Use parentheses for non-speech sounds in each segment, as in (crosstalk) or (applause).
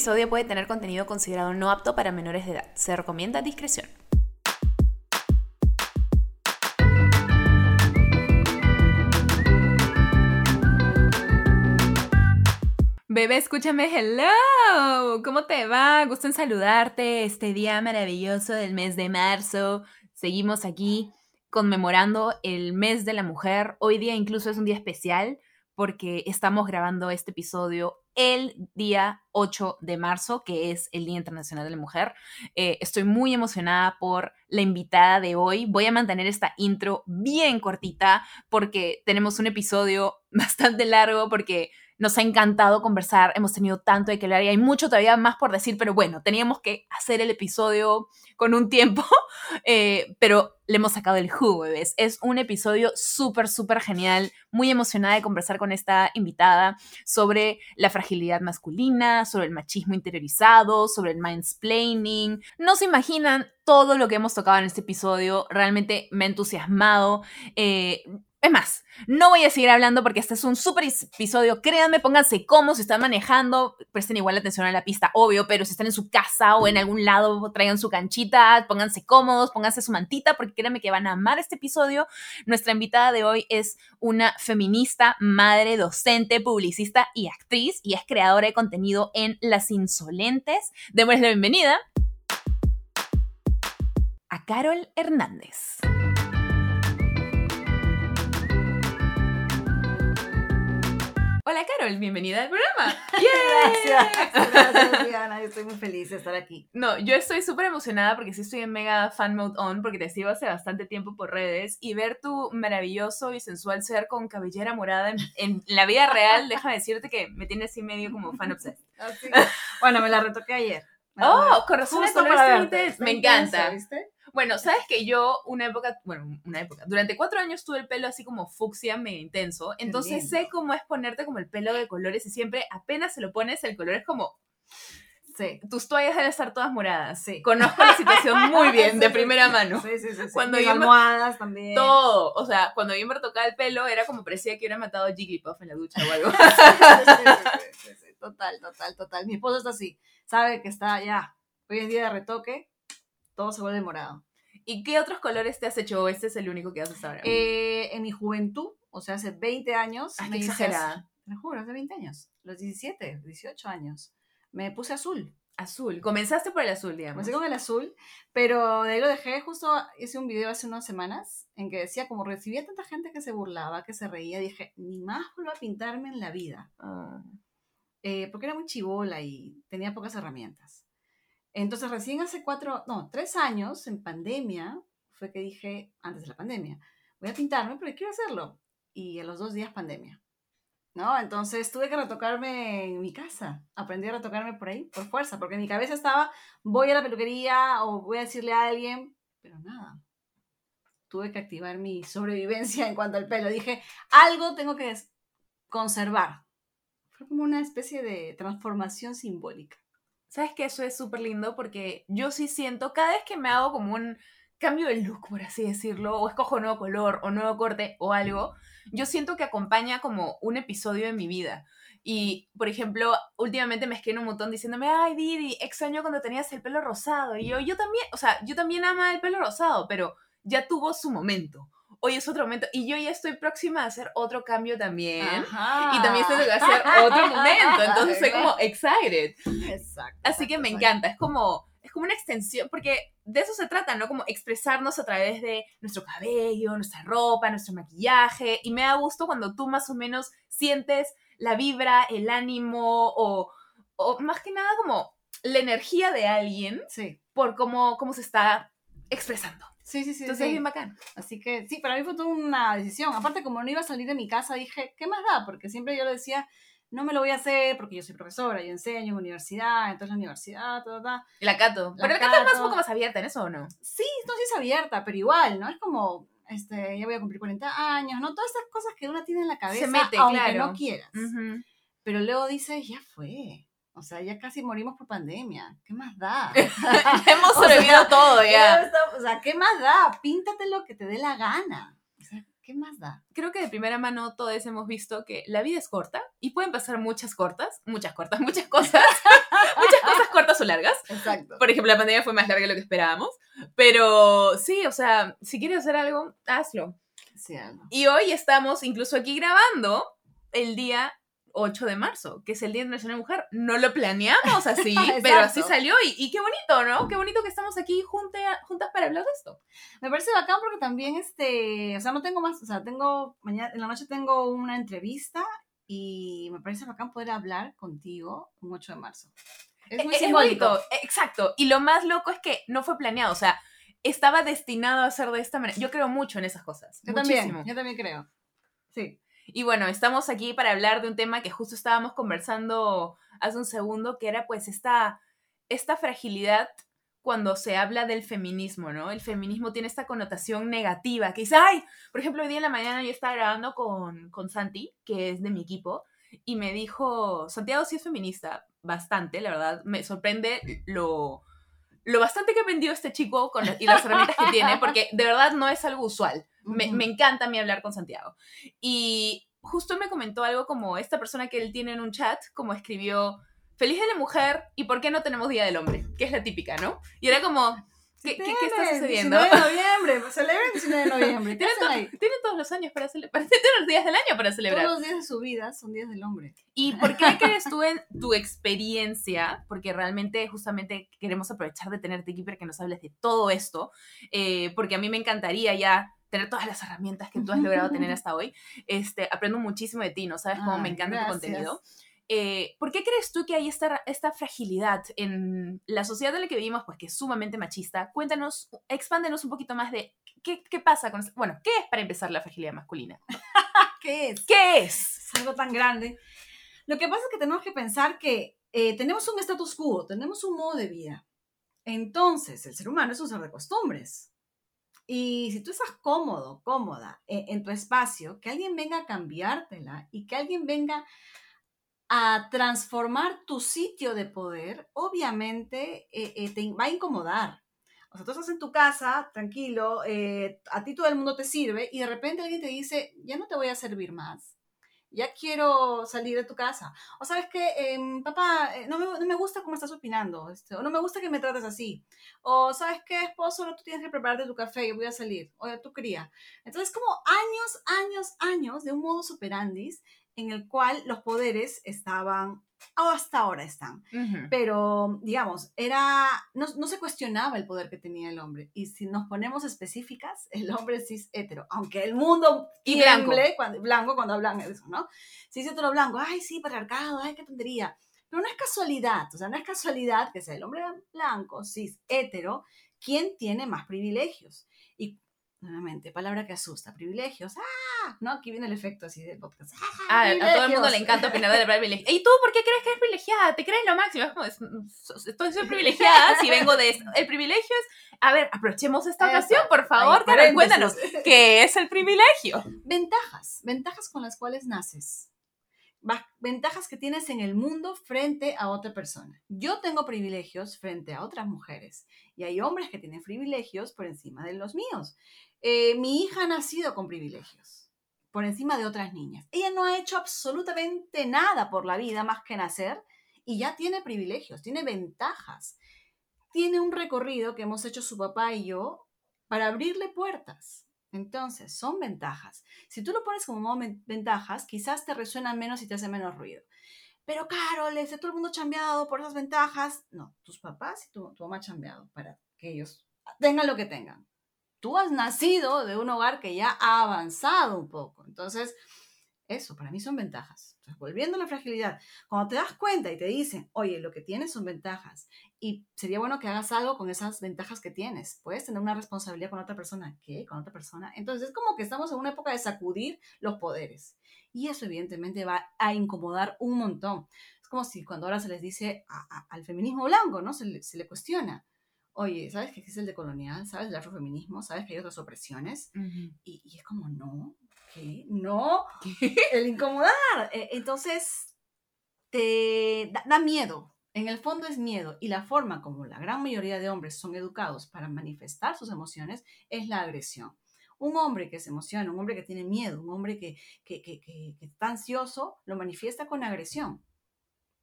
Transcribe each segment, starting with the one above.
episodio puede tener contenido considerado no apto para menores de edad. Se recomienda discreción. Bebé, escúchame, hello. ¿Cómo te va? Gusto en saludarte este día maravilloso del mes de marzo. Seguimos aquí conmemorando el mes de la mujer. Hoy día incluso es un día especial porque estamos grabando este episodio el día 8 de marzo, que es el Día Internacional de la Mujer. Eh, estoy muy emocionada por la invitada de hoy. Voy a mantener esta intro bien cortita porque tenemos un episodio (laughs) bastante largo porque nos ha encantado conversar, hemos tenido tanto de que hablar y hay mucho todavía más por decir, pero bueno, teníamos que hacer el episodio con un tiempo, (laughs) eh, pero le hemos sacado el jugo, bebés. Es un episodio súper, súper genial, muy emocionada de conversar con esta invitada sobre la fragilidad masculina, sobre el machismo interiorizado, sobre el mansplaining. No se imaginan todo lo que hemos tocado en este episodio, realmente me ha entusiasmado. Eh, es más, no voy a seguir hablando porque este es un súper episodio. Créanme, pónganse cómodos si están manejando, presten igual atención a la pista, obvio, pero si están en su casa o en algún lado, traigan su canchita, pónganse cómodos, pónganse su mantita, porque créanme que van a amar este episodio. Nuestra invitada de hoy es una feminista, madre, docente, publicista y actriz, y es creadora de contenido en Las Insolentes. Démosle la bienvenida a Carol Hernández. Hola Carol, bienvenida al programa. (laughs) Gracias, gracias Diana, estoy muy feliz de estar aquí. No, yo estoy súper emocionada porque sí estoy en mega fan mode on porque te sigo hace bastante tiempo por redes y ver tu maravilloso y sensual ser con cabellera morada en, la vida real, déjame decirte que me tiene así medio como fan obsessed. Así. Bueno, me la retoqué ayer. Oh, con razón Me encanta. ¿viste? Bueno, sabes que yo una época, bueno, una época, durante cuatro años tuve el pelo así como fucsia, medio intenso, entonces sé cómo es ponerte como el pelo de colores y siempre apenas se lo pones el color es como... Sí. Tus toallas deben estar todas moradas. Sí. Conozco la situación muy (laughs) bien, de primera mano. Sí, sí, sí. Cuando Mis almohadas también. Todo. O sea, cuando yo me retocaba el pelo, era como parecía que hubiera matado a Jigglypuff en la ducha o algo. (laughs) Total, total, total. Mi esposo está así. Sabe que está ya. Hoy en día de retoque, todo se vuelve morado. ¿Y qué otros colores te has hecho? este es el único que haces ahora? Eh, en mi juventud, o sea, hace 20 años. Ay, me exagerada. Te lo juro, hace 20 años. Los 17, 18 años. Me puse azul. Azul. Comenzaste por el azul, digamos. Comencé con el azul, pero de ahí lo dejé. Justo hice un video hace unas semanas en que decía, como recibía tanta gente que se burlaba, que se reía, dije, ni más vuelvo a pintarme en la vida. Ah. Eh, porque era muy chivola y tenía pocas herramientas. Entonces, recién hace cuatro, no, tres años, en pandemia, fue que dije, antes de la pandemia, voy a pintarme porque quiero hacerlo. Y a los dos días, pandemia. ¿No? Entonces tuve que retocarme en mi casa. Aprendí a retocarme por ahí, por fuerza, porque en mi cabeza estaba, voy a la peluquería o voy a decirle a alguien, pero nada. Tuve que activar mi sobrevivencia en cuanto al pelo. Dije, algo tengo que conservar. Fue como una especie de transformación simbólica. ¿Sabes que Eso es súper lindo porque yo sí siento, cada vez que me hago como un cambio de look, por así decirlo, o escojo nuevo color o nuevo corte o algo, yo siento que acompaña como un episodio de mi vida. Y, por ejemplo, últimamente me escriben un montón diciéndome, ay, Didi, extraño cuando tenías el pelo rosado. Y yo, yo también, o sea, yo también ama el pelo rosado, pero ya tuvo su momento hoy es otro momento. Y yo ya estoy próxima a hacer otro cambio también. Y también tengo que hacer otro momento. Entonces estoy como (laughs) excited. Exacto. Así que me encanta. Es como, es como una extensión, porque de eso se trata, ¿no? Como expresarnos a través de nuestro cabello, nuestra ropa, nuestro maquillaje. Y me da gusto cuando tú más o menos sientes la vibra, el ánimo o, o más que nada como la energía de alguien sí. por cómo, cómo se está expresando. Sí, sí, sí. Entonces es bien bacán. Así que sí, para mí fue toda una decisión. Aparte, como no iba a salir de mi casa, dije, ¿qué más da? Porque siempre yo le decía, no me lo voy a hacer porque yo soy profesora, yo enseño en universidad, entonces la universidad, todo, todo. La Cato. pero la Cato es más un poco más abierta en eso, ¿o no? Sí, no, sí es abierta, pero igual, ¿no? Es como, este, ya voy a cumplir 40 años, ¿no? Todas estas cosas que uno tiene en la cabeza, Se mete, aunque no quieras. Pero luego dice, ya fue. O sea, ya casi morimos por pandemia. ¿Qué más da? (laughs) (laughs) Hemos sobrevivido todo ya. O sea, ¿qué más da? Píntate lo que te dé la gana. O sea, ¿qué más da? Creo que de primera mano todos hemos visto que la vida es corta y pueden pasar muchas cortas, muchas cortas, muchas cosas, (laughs) muchas cortas o largas. Exacto. Por ejemplo, la pandemia fue más larga de lo que esperábamos. Pero sí, o sea, si quieres hacer algo, hazlo. Sí, algo. Y hoy estamos incluso aquí grabando el día 8 de marzo, que es el Día Internacional de la Mujer. No lo planeamos así, (laughs) pero así salió y, y qué bonito, ¿no? Qué bonito que estamos aquí junta- juntas para hablar de esto. Me parece bacán porque también, este, o sea, no tengo más, o sea, tengo, mañana, en la noche tengo una entrevista y me parece bacán poder hablar contigo un 8 de marzo. Es muy Es simbólico. bonito, eh, exacto. Y lo más loco es que no fue planeado, o sea, estaba destinado a ser de esta manera. Yo creo mucho en esas cosas. Yo muchísimo. también, yo también creo. Sí. Y bueno, estamos aquí para hablar de un tema que justo estábamos conversando hace un segundo, que era pues esta, esta fragilidad cuando se habla del feminismo, ¿no? El feminismo tiene esta connotación negativa, que dice, ay, por ejemplo, hoy día en la mañana yo estaba grabando con, con Santi, que es de mi equipo, y me dijo, Santiago sí es feminista, bastante, la verdad, me sorprende lo, lo bastante que aprendido este chico con y las herramientas que tiene, porque de verdad no es algo usual. Me, encanta a mí hablar con Santiago. Y justo me comentó algo como esta persona que él tiene en un chat, como escribió, feliz de la mujer y por qué no tenemos Día del Hombre, que es la típica, ¿no? Y era como, (laughs) ¿qué, qué- qué está sucediendo? 19 de (laughs) noviembre, celebren el 19 de noviembre. ¿Qué hacen ahí? tienen todos los años para celebrar, (laughs) tienen los días del año para celebrar. Todos los días de su vida son días del hombre. ¿Y por qué crees tú en tu experiencia? Porque realmente justamente queremos aprovechar de tenerte aquí para que nos hables de todo esto, eh, porque a mí me encantaría ya tener todas las herramientas que tú has logrado tener (laughs) hasta hoy. Este, aprendo muchísimo de ti, ¿no? Sabes cómo me encanta tu contenido. Eh, ¿Por qué crees tú que hay esta, esta fragilidad en la sociedad en la que vivimos, pues que es sumamente machista? Cuéntanos, expándenos un poquito más de qué, qué pasa con... Bueno, ¿qué es para empezar la fragilidad masculina? (laughs) ¿Qué es? ¿Qué es? es algo tan grande. Lo que pasa es que tenemos que pensar que eh, tenemos un status quo, tenemos un modo de vida. Entonces, el ser humano es un ser de costumbres. Y si tú estás cómodo, cómoda eh, en tu espacio, que alguien venga a cambiártela y que alguien venga a transformar tu sitio de poder, obviamente eh, eh, te va a incomodar. O sea, tú estás en tu casa, tranquilo, a ti todo el mundo te sirve y de repente alguien te dice, ya no te voy a servir más, ya quiero salir de tu casa. O sabes que, papá, eh, no, me, no me gusta cómo estás opinando, este, o no me gusta que me trates así. O sabes qué, esposo, no tú tienes que prepararte tu café, yo voy a salir. O tu cría. Entonces, como años, años, años de un modo superandis en el cual los poderes estaban, hasta ahora están. Pero, digamos, era, no, no se cuestionaba el poder que tenía el hombre. Y si nos ponemos específicas, el hombre es cis hetero. Aunque el mundo Y blanco. Cuando, blanco cuando hablan de eso, ¿no? Cis hetero blanco, ay, sí, patriarcado, ay, qué tontería. Pero no es casualidad, o sea, no es casualidad que sea el hombre blanco, cis hetero, quien tiene más privilegios. Nuevamente, palabra que asusta, privilegios. ¡Ah! ¿No? Aquí viene el efecto así del podcast. ¡Ah! Ah, a todo el mundo le encanta opinar de (laughs) la privilegiada. ¿Y tú por qué crees que eres privilegiada? ¿Te crees lo máximo? Es como, es- estoy soy privilegiada si vengo de esto. El privilegio es... A ver, aprovechemos esta Eso. ocasión, por favor, paréntesis. cuéntanos. ¿Qué es el privilegio? Ventajas, ventajas con las cuales naces. Ventajas que tienes en el mundo frente a otra persona. Yo tengo privilegios frente a otras mujeres y hay hombres que tienen privilegios por encima de los míos. Eh, mi hija ha nacido con privilegios por encima de otras niñas. Ella no ha hecho absolutamente nada por la vida más que nacer y ya tiene privilegios, tiene ventajas. Tiene un recorrido que hemos hecho su papá y yo para abrirle puertas. Entonces, son ventajas. Si tú lo pones como ventajas, quizás te resuenan menos y te hace menos ruido. Pero, Carol, este, todo el mundo ha chambeado por esas ventajas. No, tus papás y tu, tu mamá chambeado para que ellos tengan lo que tengan. Tú has nacido de un hogar que ya ha avanzado un poco. Entonces, eso para mí son ventajas. Volviendo a la fragilidad, cuando te das cuenta y te dicen, oye, lo que tienes son ventajas y sería bueno que hagas algo con esas ventajas que tienes. Puedes tener una responsabilidad con otra persona. ¿Qué? ¿Con otra persona? Entonces es como que estamos en una época de sacudir los poderes. Y eso evidentemente va a incomodar un montón. Es como si cuando ahora se les dice al feminismo blanco, ¿no? Se le cuestiona. Oye, ¿sabes que existe el decolonial? ¿Sabes del afrofeminismo? ¿Sabes que hay otras opresiones? Y, y es como, no, ¿qué? No, (laughs) (laughs) el incomodar. Eh, Entonces, te da, da miedo. En el fondo es miedo. Y la forma como la gran mayoría de hombres son educados para manifestar sus emociones es la agresión. Un hombre que se emociona, un hombre que tiene miedo, un hombre que, que, que, que- que está ansioso, lo manifiesta con agresión.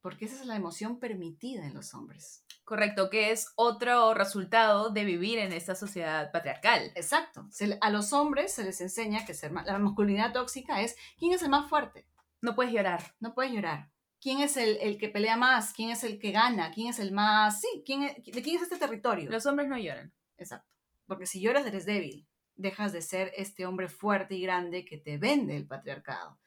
Porque esa es la emoción permitida en los hombres. Correcto, que es otro resultado de vivir en esta sociedad patriarcal. Exacto. a los hombres se les enseña que ser, la masculinidad tóxica es quién es el más fuerte. No puedes llorar. No puedes llorar. ¿Quién es el, que pelea más? ¿Quién es el que gana? ¿Quién es el más...? Sí, ¿quién ¿de quién es este territorio? Los hombres no lloran. Exacto. Porque si lloras eres débil. Dejas de ser este hombre fuerte y grande que te vende el patriarcado.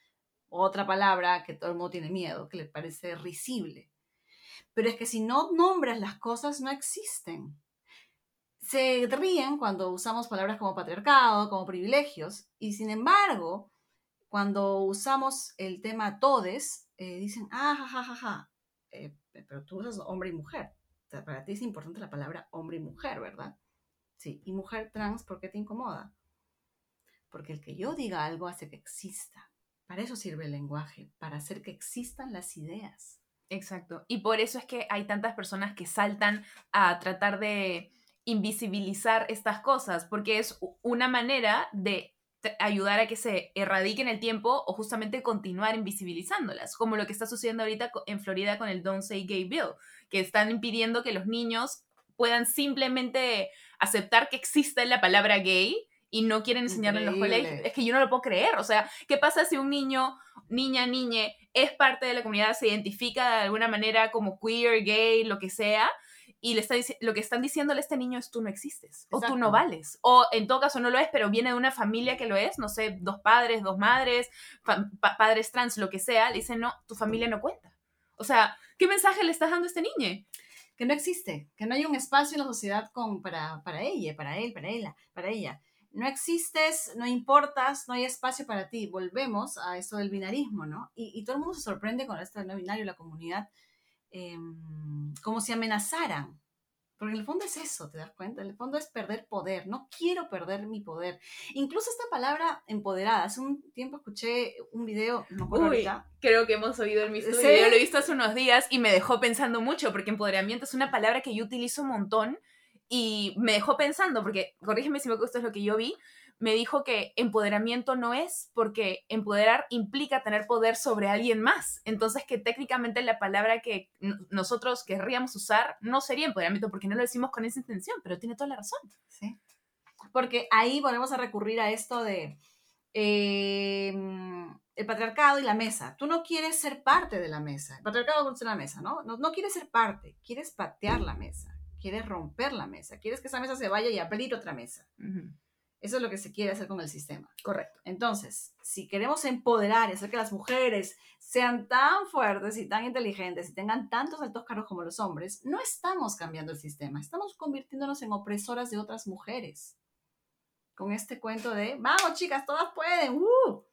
Otra palabra que todo el mundo tiene miedo, que le parece risible pero es que si no nombras las cosas, no existen. Se ríen cuando usamos palabras como patriarcado, como privilegios, y sin embargo, cuando usamos el tema todes, eh, dicen, ah, ja, ja, ja, ja. Eh, pero tú usas hombre y mujer. para ti es importante la palabra hombre y mujer, ¿verdad? Sí, y mujer trans, ¿por qué te incomoda? Porque el que yo diga algo hace que exista. Para eso sirve el lenguaje, para hacer que existan las ideas. Exacto. Y por eso es que hay tantas personas que saltan a tratar de invisibilizar estas cosas, porque es una manera de ayudar a que se erradiquen el tiempo o justamente continuar invisibilizándolas, como lo que está sucediendo ahorita en Florida con el Don't Say Gay Bill, que están impidiendo que los niños puedan simplemente aceptar que existe la palabra gay y no quieren enseñarle en los colegios. Es que yo no lo puedo creer. O sea, ¿qué pasa si un niño, niña, niñe, es parte de la comunidad, se identifica de alguna manera como queer, gay, lo que sea? Y le está lo que están diciéndole a este niño es tú no existes, o tú no vales, o en todo caso no lo es, pero viene de una familia que lo es, no sé, dos padres, dos madres, padres trans, lo que sea, le dicen, no, tu familia no cuenta. O sea, ¿qué mensaje le estás dando a este niño? Que no existe, que no hay un espacio en la sociedad con, para, para ella, para él, para ella, para ella no existes, no importas, no hay espacio para ti. Volvemos a esto del binarismo, ¿no? Y, todo el mundo se sorprende con esto del no binario, la comunidad, em, como si amenazaran. Porque en el fondo es eso, ¿te das cuenta? En el fondo es perder poder. No quiero perder mi poder. Incluso esta palabra empoderada. Hace un tiempo escuché un video, no Uy, creo que hemos oído el mismo video. Lo he visto hace unos días y me dejó pensando mucho, porque empoderamiento es una palabra que yo utilizo un montón y me dejó pensando, porque corrígeme si me gusta es lo que yo vi, me dijo que empoderamiento no es porque empoderar implica tener poder sobre alguien más. Entonces que técnicamente la palabra que nosotros querríamos usar no sería empoderamiento porque no lo decimos con esa intención, pero tiene toda la razón. Sí. Porque ahí volvemos a recurrir a esto de em, el patriarcado y la mesa. Tú no quieres ser parte de la mesa. El patriarcado es una mesa, ¿no? ¿no? No quieres ser parte, quieres patear la mesa quieres romper la mesa, quieres que esa mesa se vaya y abrir otra mesa. Eso es lo que se quiere hacer con el sistema. Correcto. Entonces, si queremos empoderar y hacer que las mujeres sean tan fuertes y tan inteligentes y tengan tantos altos cargos como los hombres, no estamos cambiando el sistema, estamos convirtiéndonos en opresoras de otras mujeres. Con este cuento de, vamos chicas, todas pueden. ¡uh!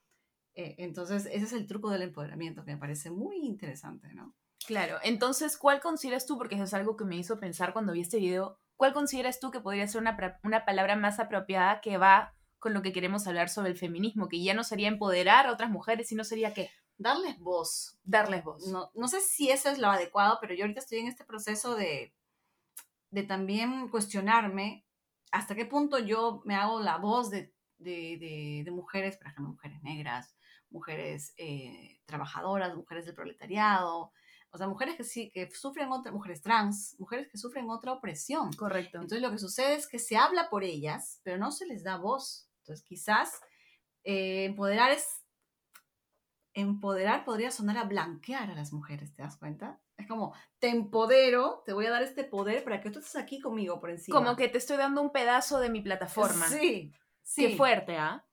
Eh, entonces, ese es el truco del empoderamiento que me parece muy interesante, ¿no? Claro, entonces, ¿cuál consideras tú, porque eso es algo que me hizo pensar cuando vi este video, cuál consideras tú que podría ser una, una palabra más apropiada que va con lo que queremos hablar sobre el feminismo, que ya no sería empoderar a otras mujeres, sino sería qué? Darles voz. Darles voz. No, no sé si eso es lo adecuado, pero yo ahorita estoy en este proceso de, de también cuestionarme hasta qué punto yo me hago la voz de, de, de, mujeres, por ejemplo, mujeres negras, mujeres eh, trabajadoras, mujeres del proletariado, o sea, mujeres que sí, que sufren otra, mujeres trans, mujeres que sufren otra opresión. Correcto. Entonces lo que sucede es que se habla por ellas, pero no se les da voz. Entonces quizás eh, empoderar es, empoderar podría sonar a blanquear a las mujeres, ¿te das cuenta? Es como, te empodero, te voy a dar este poder para que tú estés aquí conmigo por encima. Como que te estoy dando un pedazo de mi plataforma. Sí, sí. Qué fuerte, ¿ah?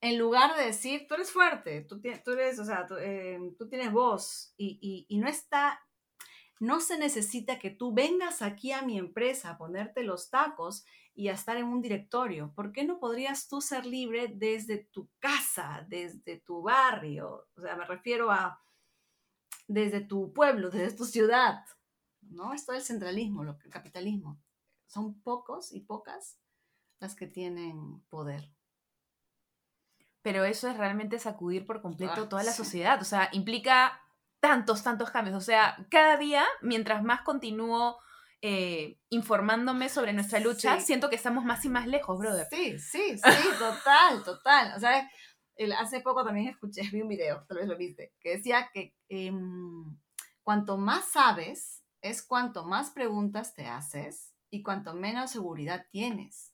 En lugar de decir, tú eres fuerte, tú, tú eres, o sea, tú, eh, tienes voz y, y, no está, no se necesita que tú vengas aquí a mi empresa a ponerte los tacos y a estar en un directorio. ¿Por qué no podrías tú ser libre desde tu casa, desde tu barrio? O sea, me refiero a desde tu pueblo, desde tu ciudad. ¿No? Esto es el centralismo, el capitalismo. Son pocos y pocas las que tienen poder pero eso es realmente sacudir por completo ah, toda la sociedad. O sea, implica tantos, tantos cambios. O sea, cada día, mientras más continúo eh, informándome sobre nuestra lucha, siento que estamos más y más lejos, brother. Sí, sí, sí, (laughs) total, total. O sea, hace poco también escuché, vi un video, tal vez lo viste, que decía que em, cuanto más sabes, es cuanto más preguntas te haces y cuanto menos seguridad tienes.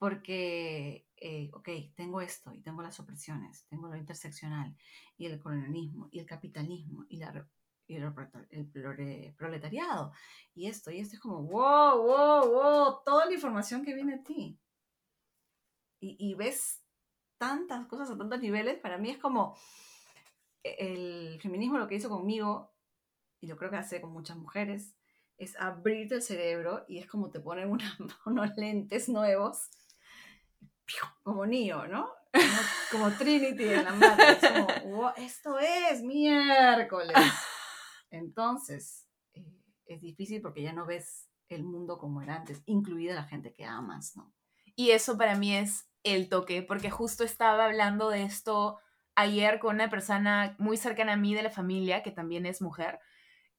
Porque, eh, ok, tengo esto y tengo las opresiones, tengo lo interseccional y el colonialismo y el capitalismo y, la, el, proletariado y esto y esto es como, wow, wow, wow, toda la información que viene a ti. Y, y ves tantas cosas a tantos niveles, para mí es como e, el feminismo lo que hizo conmigo, y lo creo que hace con muchas mujeres, es abrirte el cerebro y es como te ponen unos (laughs) lentes nuevos, como Neo, ¿no? Como, Trinity en la Matrix, como, esto es miércoles. (laughs) Entonces, eh, es difícil porque ya no ves el mundo como era antes, incluida la gente que amas, ¿no? Y eso para mí es el toque, porque justo estaba hablando de esto ayer con una persona muy cercana a mí de la familia, que también es mujer,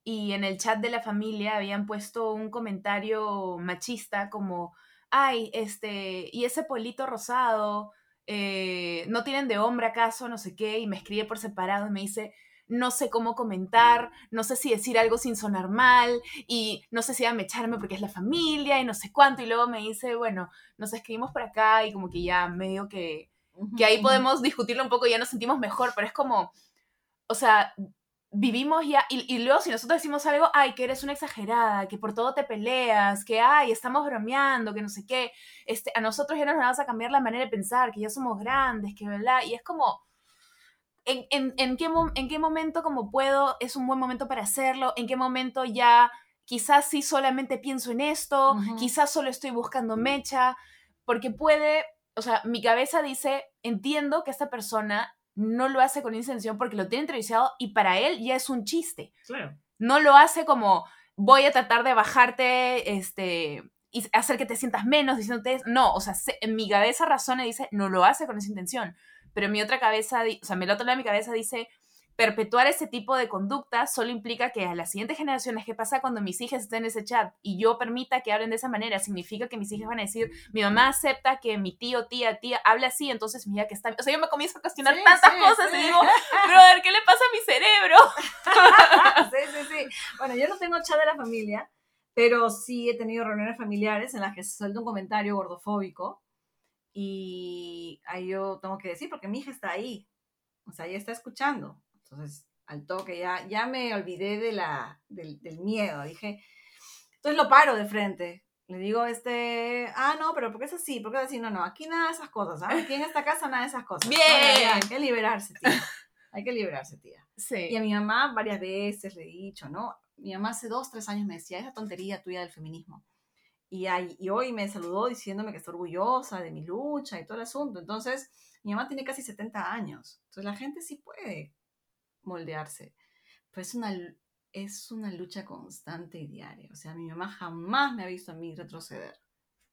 y en el chat de la familia habían puesto un comentario machista como, ay, este, y ese polito rosado, eh, ¿no tienen de hombre acaso? No sé qué, y me escribe por separado y me dice, no sé cómo comentar, no sé si decir algo sin sonar mal y no sé si a echarme porque es la familia y no sé cuánto. Y luego me dice, bueno, nos escribimos por acá y como que ya medio que, que ahí podemos discutirlo un poco y ya nos sentimos mejor, pero es como, o sea, vivimos ya, y, luego si nosotros decimos algo, ay, que eres una exagerada, que por todo te peleas, que ay, estamos bromeando, que no sé qué, este, a nosotros ya nos vamos a cambiar la manera de pensar, que ya somos grandes, que verdad, y es como, en, qué, en qué momento como puedo, es un buen momento para hacerlo, en qué momento ya quizás sí solamente pienso en esto, quizás solo estoy buscando mecha, porque puede, o sea, mi cabeza dice, entiendo que esta persona no lo hace con intención porque lo tiene entrevistado y para él ya es un chiste. Claro. No lo hace como voy a tratar de bajarte, este, y hacer que te sientas menos diciéndote, no, o sea, en mi cabeza razona y dice, no lo hace con esa intención pero mi otra cabeza, o sea, el otro lado de mi cabeza dice, perpetuar ese tipo de conducta solo implica que a las siguientes generaciones, ¿qué pasa cuando mis hijas estén en ese chat y yo permita que hablen de esa manera? Significa que mis hijas van a decir, mi mamá acepta que mi tío, tía, tía hable así, entonces mira que está... O sea, yo me comienzo a cuestionar tantas cosas y digo, brother, ¿qué le pasa a mi cerebro? (laughs) sí, sí, sí. Bueno, yo no tengo chat de la familia, pero sí he tenido reuniones familiares en las que se suelta un comentario gordofóbico y ahí yo tengo que decir, porque mi hija está ahí, o sea, ella está escuchando. Entonces, al toque ya, ya me olvidé de la, del, miedo, dije, entonces lo paro de frente. Le digo, este, ah, no, pero ¿por qué es así? ¿Por qué es así? No, no, aquí nada de esas cosas, ¿ah? Aquí en esta casa nada de esas cosas. (laughs) Bien. hay que liberarse, tía. Hay que liberarse, tía. Sí. Y a mi mamá varias veces le he dicho, ¿no? Mi mamá hace dos, tres años me decía, esa tontería tuya del feminismo. Y, y hoy me saludó diciéndome que está orgullosa de mi lucha y todo el asunto. Entonces, mi mamá tiene casi 70 años. Entonces, la gente sí puede moldearse. Pero es una, es una lucha constante y diaria. O sea, mi mamá jamás me ha visto a mí retroceder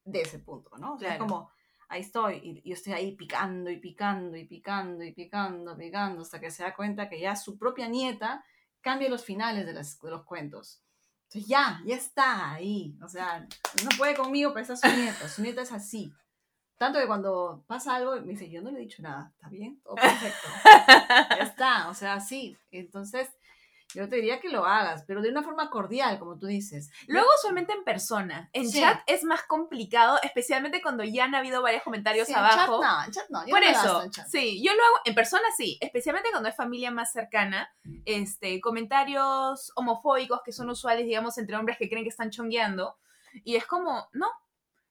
de ese punto, ¿no? O sea, como, ahí estoy, y yo estoy ahí picando y picando y picando y picando, picando, hasta que se da cuenta que ya su propia nieta cambia los finales de, de los cuentos. Entonces ya, ya está ahí. O sea, no puede conmigo, pero esa es su nieta. Su nieta es así. Tanto que cuando pasa algo, me dice, yo no le he dicho nada, ¿está bien? Todo perfecto. (laughs) ya está, o sea, sí. Entonces, yo te diría que lo hagas, pero de una forma cordial, como tú dices. Luego solamente en persona. En chat es más complicado, especialmente cuando ya han habido varios comentarios abajo. En chat no, en chat no. Yo Por eso, sí, yo lo hago en persona sí, especialmente cuando es familia más cercana. Este, comentarios homofóbicos que son usuales, digamos, entre hombres que creen que están chongueando. Y es como, no,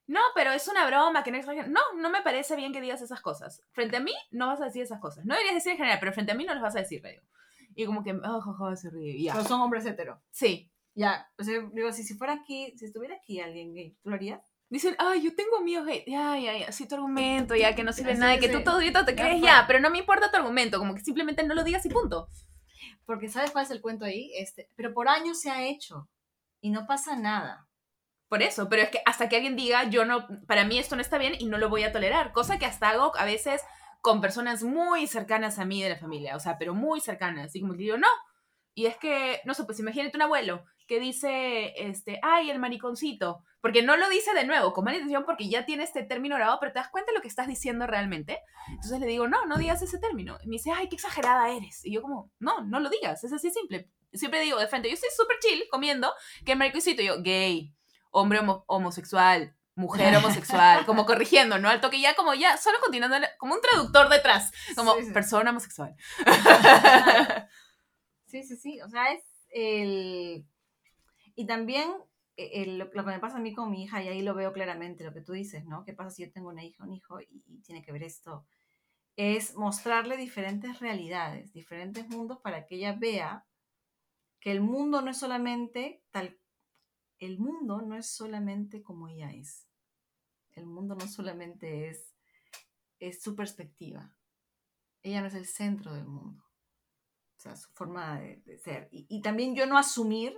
no, pero es una broma, que no No, no me parece bien que digas esas cosas. Frente a mí no vas a decir esas cosas. No deberías decir en general, pero frente a mí no las vas a decir, digo. Y como que, oh, se ríe. Ya. Son hombres hetero. Sí. Ya, o sea, digo, si, si fuera aquí, si estuviera aquí alguien gay, ¿tú lo harías? Dicen, ay, yo tengo amigos gay. Ya, ya, ya, sí, tu argumento, ya, que no sirve nada, que tú todito te crees ya, pero no me importa tu argumento, como que simplemente no lo digas y punto. Porque ¿sabes cuál es el cuento ahí? Este, pero por años se ha hecho y no pasa nada. Por eso, pero es que hasta que alguien diga, yo no, para mí esto no está bien y no lo voy a tolerar, cosa que hasta hago a veces con personas muy cercanas a mí de la familia, o sea, pero muy cercanas, y como que digo, no, y es que, no sé, pues imagínate un abuelo que dice, este, ay, el mariconcito, porque no lo dice de nuevo, con mala intención, porque ya tiene este término grabado, pero te das cuenta de lo que estás diciendo realmente. Entonces le digo, no, no digas ese término. Y me dice, ay, qué exagerada eres. Y yo como, no, no lo digas, es así simple. siempre digo de frente, yo estoy súper chill comiendo, que marico yo, gay, hombre homosexual, mujer (laughs) homosexual, como corrigiendo, ¿no? Al toque ya como ya, solo continuando, como un traductor detrás, como persona homosexual. (laughs) Sí, sí, sí, o sea, es el... Y también e, lo, que me pasa a mí con mi hija, y ahí lo veo claramente, lo que tú dices, ¿no? ¿Qué pasa si yo tengo una hija, un hijo, y, tiene que ver esto? Es mostrarle diferentes realidades, diferentes mundos para que ella vea que el mundo no es solamente tal, el mundo no es solamente como ella es. El mundo no solamente es, es su perspectiva. Ella no es el centro del mundo. O sea, su forma de, ser. Y, también yo no asumir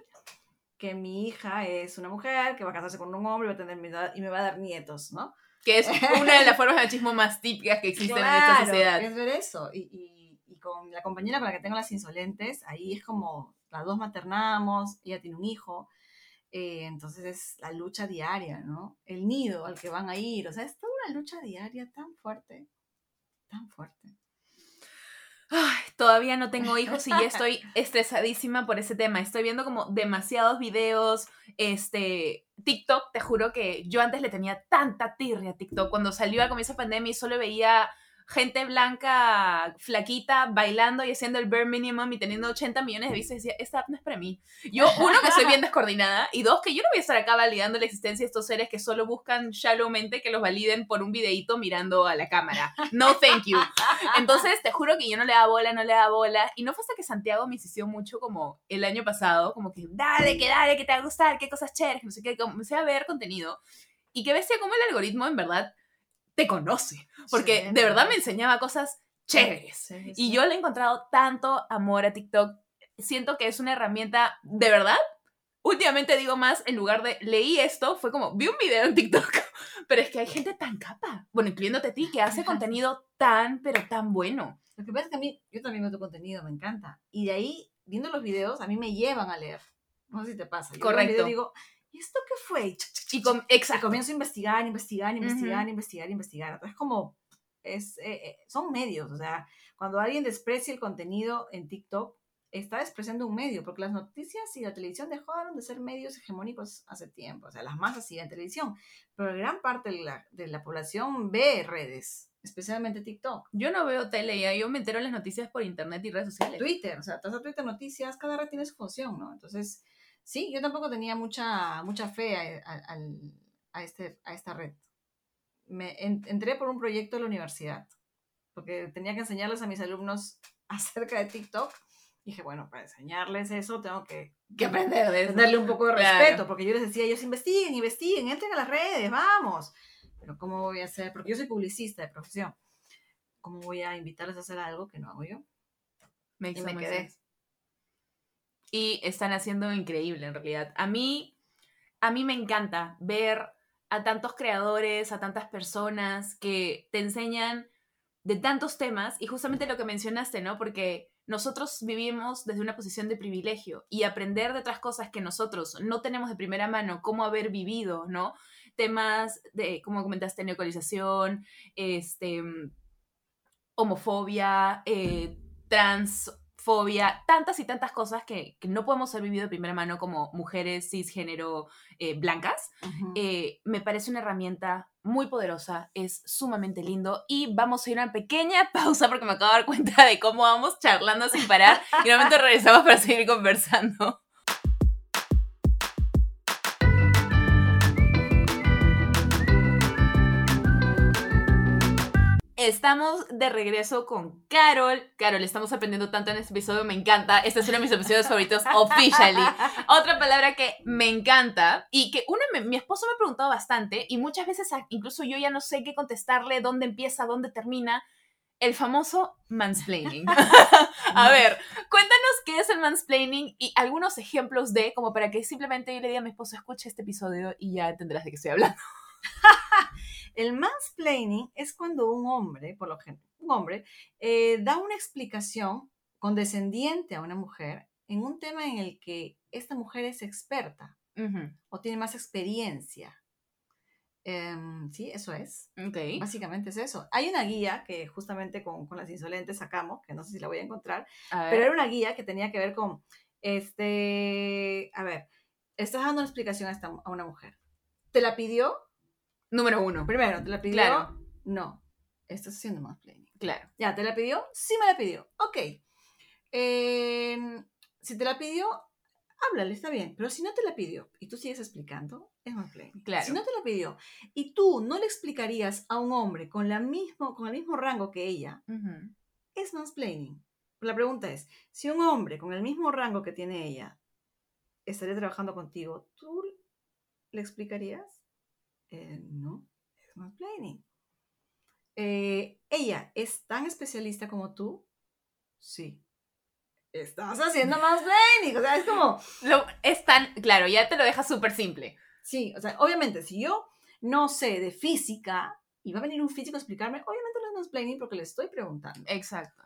que mi hija es una mujer que va a casarse con un hombre va a tener, y me va a dar nietos, ¿no? Que es una de las formas de machismo más típicas que existen en esta sociedad. Es ver eso. Y, y, y, con la compañera con la que tengo las insolentes, ahí es como las dos maternamos, ella tiene un hijo. Eh, entonces es la lucha diaria, ¿no? El nido al que van a ir, o sea, es toda una lucha diaria tan fuerte, tan fuerte. Ay, todavía no tengo hijos y ya (laughs) estoy estresadísima por ese tema. Estoy viendo como demasiados videos, este, TikTok, te juro que yo antes le tenía tanta tirria a TikTok. Cuando salió al comienzo de pandemia y solo veía gente blanca, flaquita, bailando y haciendo el bare minimum y teniendo 80 millones de vistas, decía, esta app no es para mí. Yo, uno, que soy bien (laughs) descoordinada, y dos, que yo no voy a estar acá validando la existencia de estos seres que solo buscan shallowmente que los validen por un videíto mirando a la cámara. No, thank you. Entonces, te juro que yo no le da bola, no le da bola, y no fue hasta que Santiago me insistió mucho como el año pasado, como que, dale, que dale, que te va a gustar, qué cosas chéveres, no sé qué, comencé a ver contenido, y que bestia como el algoritmo en verdad te conoce, porque de verdad me enseñaba cosas chéveres. Y yo le he encontrado tanto amor a TikTok. Siento que es una herramienta, de verdad, últimamente digo más, en lugar de leí esto, fue como, vi un video en TikTok, (laughs) pero es que hay gente tan capa, bueno, incluyéndote a ti, que hace contenido tan, pero tan bueno. Lo que pasa es que a mí, yo también veo tu contenido, me encanta. Y de ahí, viendo los videos, a mí me llevan a leer. No sé si te pasa. Yo Correcto. digo, ¿y esto qué fue? Y, con, exacto. comienzo a investigar, investigar, investigar, investigar, investigar. Entonces, como, es, eh, eh, son medios, o sea, cuando alguien desprecia el contenido en TikTok, está despreciando un medio, porque las noticias y la televisión dejaron de ser medios hegemónicos hace tiempo, o sea, las masas siguen televisión, pero gran parte de la, de la población ve redes, especialmente TikTok. Yo no veo tele, ya yo me entero las noticias por internet y redes sociales. Twitter, o sea, estás a Twitter noticias, cada red tiene su función, ¿no? Entonces, Sí, yo tampoco tenía mucha, mucha fe a, este, a esta red. Me entré por un proyecto de la universidad, porque tenía que enseñarles a mis alumnos (laughs) acerca de TikTok. dije, bueno, para enseñarles eso tengo que, aprender, de darle un poco de respeto, porque yo les decía, ellos investiguen, investiguen, entren a las redes, vamos. Pero ¿cómo voy a hacer? Porque yo soy publicista de profesión. ¿Cómo voy a invitarles a hacer algo que no hago yo? Me, y me quedé y están haciendo increíble en realidad. A mí, a mí me encanta ver a tantos creadores, a tantas personas que te enseñan de tantos temas y justamente lo que mencionaste, ¿no? Porque nosotros vivimos desde una posición de privilegio y aprender de otras cosas que nosotros no tenemos de primera mano, cómo haber vivido, ¿no? Temas de, como comentaste, neocolización, este, homofobia, eh, trans fobia, tantas y tantas cosas que, no podemos haber vivido de primera mano como mujeres cisgénero eh, blancas, eh, me parece una herramienta muy poderosa, es sumamente lindo y vamos a ir a una pequeña (laughs) pausa porque me acabo de dar cuenta de cómo vamos charlando sin parar y un momento regresamos para seguir conversando. Estamos de regreso con Carol. Carol, estamos aprendiendo tanto en este episodio, me encanta. Este es uno de mis episodios favoritos, (laughs) officially. Otra palabra que me encanta y que una, mi esposo me ha preguntado bastante y muchas veces incluso yo ya no sé qué contestarle, dónde empieza, dónde termina. El famoso mansplaining. (laughs) a ver, cuéntanos qué es el mansplaining y algunos ejemplos de, como para que simplemente yo le diga a mi esposo, escuche este episodio y ya tendrás de qué estoy hablando. (laughs) El mansplaining es cuando un hombre, por lo general, un hombre, eh, da una explicación condescendiente a una mujer en un tema en el que esta mujer es experta o tiene más experiencia. Em, sí, eso es. Básicamente es eso. Hay una guía que justamente con, las insolentes sacamos, que no sé si la voy a encontrar, pero era una guía que tenía que ver con Este, a ver, estás dando una explicación a, esta, a una mujer. ¿Te la pidió? Número uno. Primero, ¿te la pidió? Claro. No. Estás haciendo más planning. Claro. Ya, ¿te la pidió? Sí me la pidió. Ok. Eh, si te la pidió, háblale, está bien. Pero si no te la pidió y tú sigues explicando, es más planning. Claro. Si no te la pidió y tú no le explicarías a un hombre con, la mismo, con el mismo rango que ella, Ujú. es mansplaining. La pregunta es, si un hombre con el mismo rango que tiene ella estaría trabajando contigo, ¿tú le explicarías? Eh, no, es mansplaining. Eh, ¿Ella es tan especialista como tú? Sí. Estás haciendo (laughs) mansplaining. O sea, es como, Lo- es tan, claro, ya te lo deja súper simple. sí, o sea, obviamente, si yo no sé de física y va a venir un físico a explicarme, obviamente no es mansplaining porque le estoy preguntando. Exacto.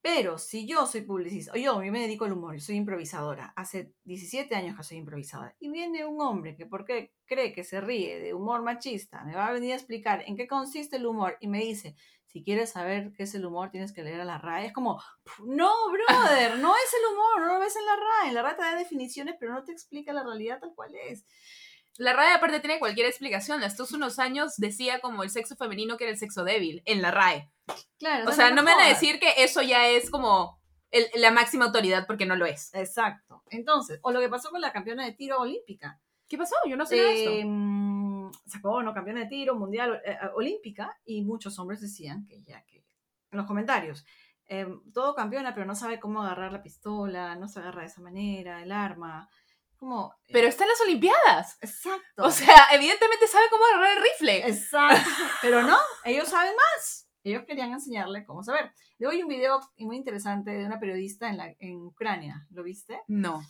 Pero si yo soy publicista, yo, yo me dedico al humor, soy improvisadora, hace 17 años que soy improvisadora, y viene un hombre que porque cree que se ríe de humor machista, me va a venir a explicar en qué consiste el humor y me dice, si quieres saber qué es el humor, tienes que leer a la RAE. Es como, no, brother, no es el humor, no lo ves en la RAE. La RAE te da definiciones, pero no te explica la realidad tal cual es. La RAE aparte tiene cualquier explicación. Hasta hace unos años decía como el sexo femenino que era el sexo débil en la RAE. Claro, O sea, no me van a decir que eso ya es como el- la máxima autoridad porque no lo es. Exacto. Entonces, o lo que pasó con la campeona de tiro olímpica. ¿Qué pasó? Yo no sé esto. Eh, sacó no campeona de tiro mundial eh, eh, olímpica y muchos hombres decían que ya que en los comentarios eh, todo campeona pero no sabe cómo agarrar la pistola no se agarra de esa manera el arma como eh, Pero está en las Olimpiadas. exacto O sea, evidentemente sabe cómo agarrar el rifle. exacto pero no ellos saben más ellos querían enseñarle cómo saber luego hay un video muy interesante de una periodista en la en Ucrania lo viste No.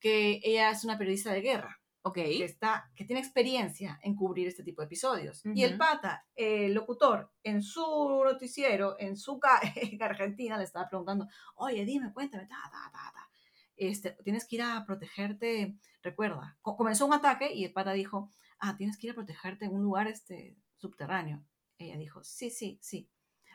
que ella es una periodista de guerra Ok. que, está, que tiene experiencia en cubrir este tipo de episodios. Y el pata, el locutor, en su noticiero, en su (laughs) en Argentina, le estaba preguntando, oye, dime, cuéntame, ta, ta, ta, ta. Este, tienes que ir a protegerte, recuerda, co- comenzó un ataque y el pata dijo, ah, tienes que ir a protegerte en un lugar este, subterráneo. Ella dijo, sí, sí, sí.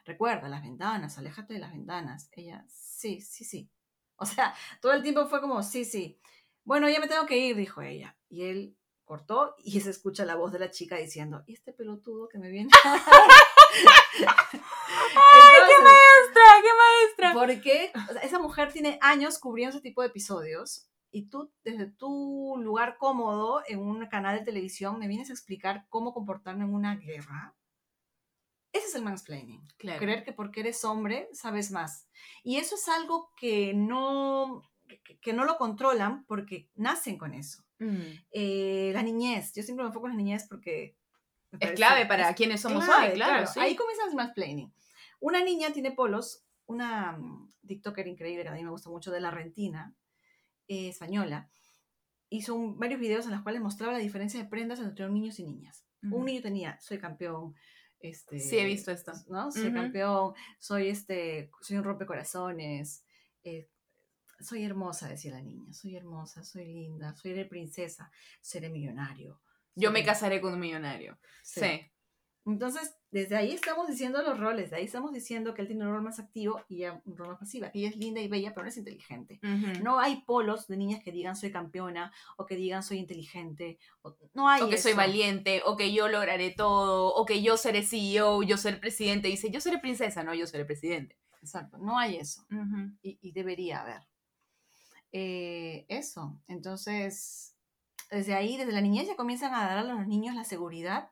Recuerda, las ventanas, aléjate de las ventanas. Ella, sí, sí, sí. (laughs) O sea, todo el tiempo fue como, sí, sí. Bueno, ya me tengo que ir, dijo ella. Y él cortó y (laughs) se escucha la voz de la chica diciendo, ¿y este pelotudo que me viene? (laughs) ¡Ay, qué maestra! ¡Qué maestra! Porque o sea, esa mujer tiene años cubriendo ese tipo de episodios y tú desde tu lugar cómodo en un canal de televisión me vienes a explicar cómo comportarme en una guerra. Ese es el mansplaining. Claro. Creer que porque eres hombre sabes más. Y eso es algo que no, que, no lo controlan porque nacen con eso. Mm. Eh, la niñez, yo siempre me enfoco en la niñez porque... Es clave para es quienes somos clave, hoy, claro. sí. Ahí comienza el mansplaining. Una niña tiene polos, una mm, TikToker increíble que a mí me gusta mucho, de la Rentina, eh, española, hizo un- varios videos en los cuales mostraba la diferencia de prendas entre niños y niñas. Un niño tenía, soy campeón, este, Sí, he visto esto. ¿no? Soy campeón, soy este, soy un rompecorazones, eh, soy hermosa, decía la niña, soy hermosa, soy linda, soy de princesa, seré millonario. Yo me casaré con un millonario. Sí. Sí. Entonces, desde ahí estamos diciendo los roles, de ahí estamos diciendo que él tiene un rol más activo y ella un rol más pasivo, que ella es linda y bella, pero no es inteligente. No hay polos de niñas que digan soy campeona o que digan soy inteligente. o- no hay o que soy valiente, o que yo lograré todo, o que yo seré CEO, yo seré presidente. Dice, yo seré princesa, no, yo seré presidente. Exacto, no hay eso. Y debería haber. Eh, eso. Entonces, desde ahí, desde la niñez ya comienzan a dar a los niños la seguridad.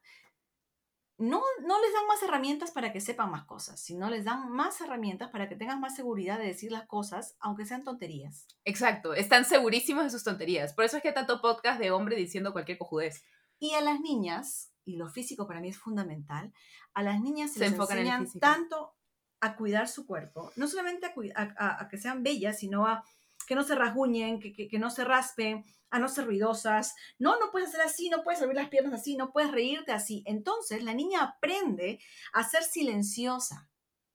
No, no les dan más herramientas para que sepan más cosas, sino les dan más herramientas para que tengan más seguridad de decir las cosas, aunque sean tonterías. Exacto, están segurísimos de sus tonterías. Por eso es que hay tanto podcast de hombre diciendo cualquier cojudez. Y a las niñas, y lo físico para mí es fundamental, a las niñas se, Se les en enseñan tanto a cuidar su cuerpo, no solamente a, cui- a- a- a que sean bellas, sino a que no se rasguñen, que, que- que no se raspen, a no ser ruidosas. No, no puedes hacer así, no puedes abrir las piernas así, no puedes reírte así. Entonces la niña aprende a ser silenciosa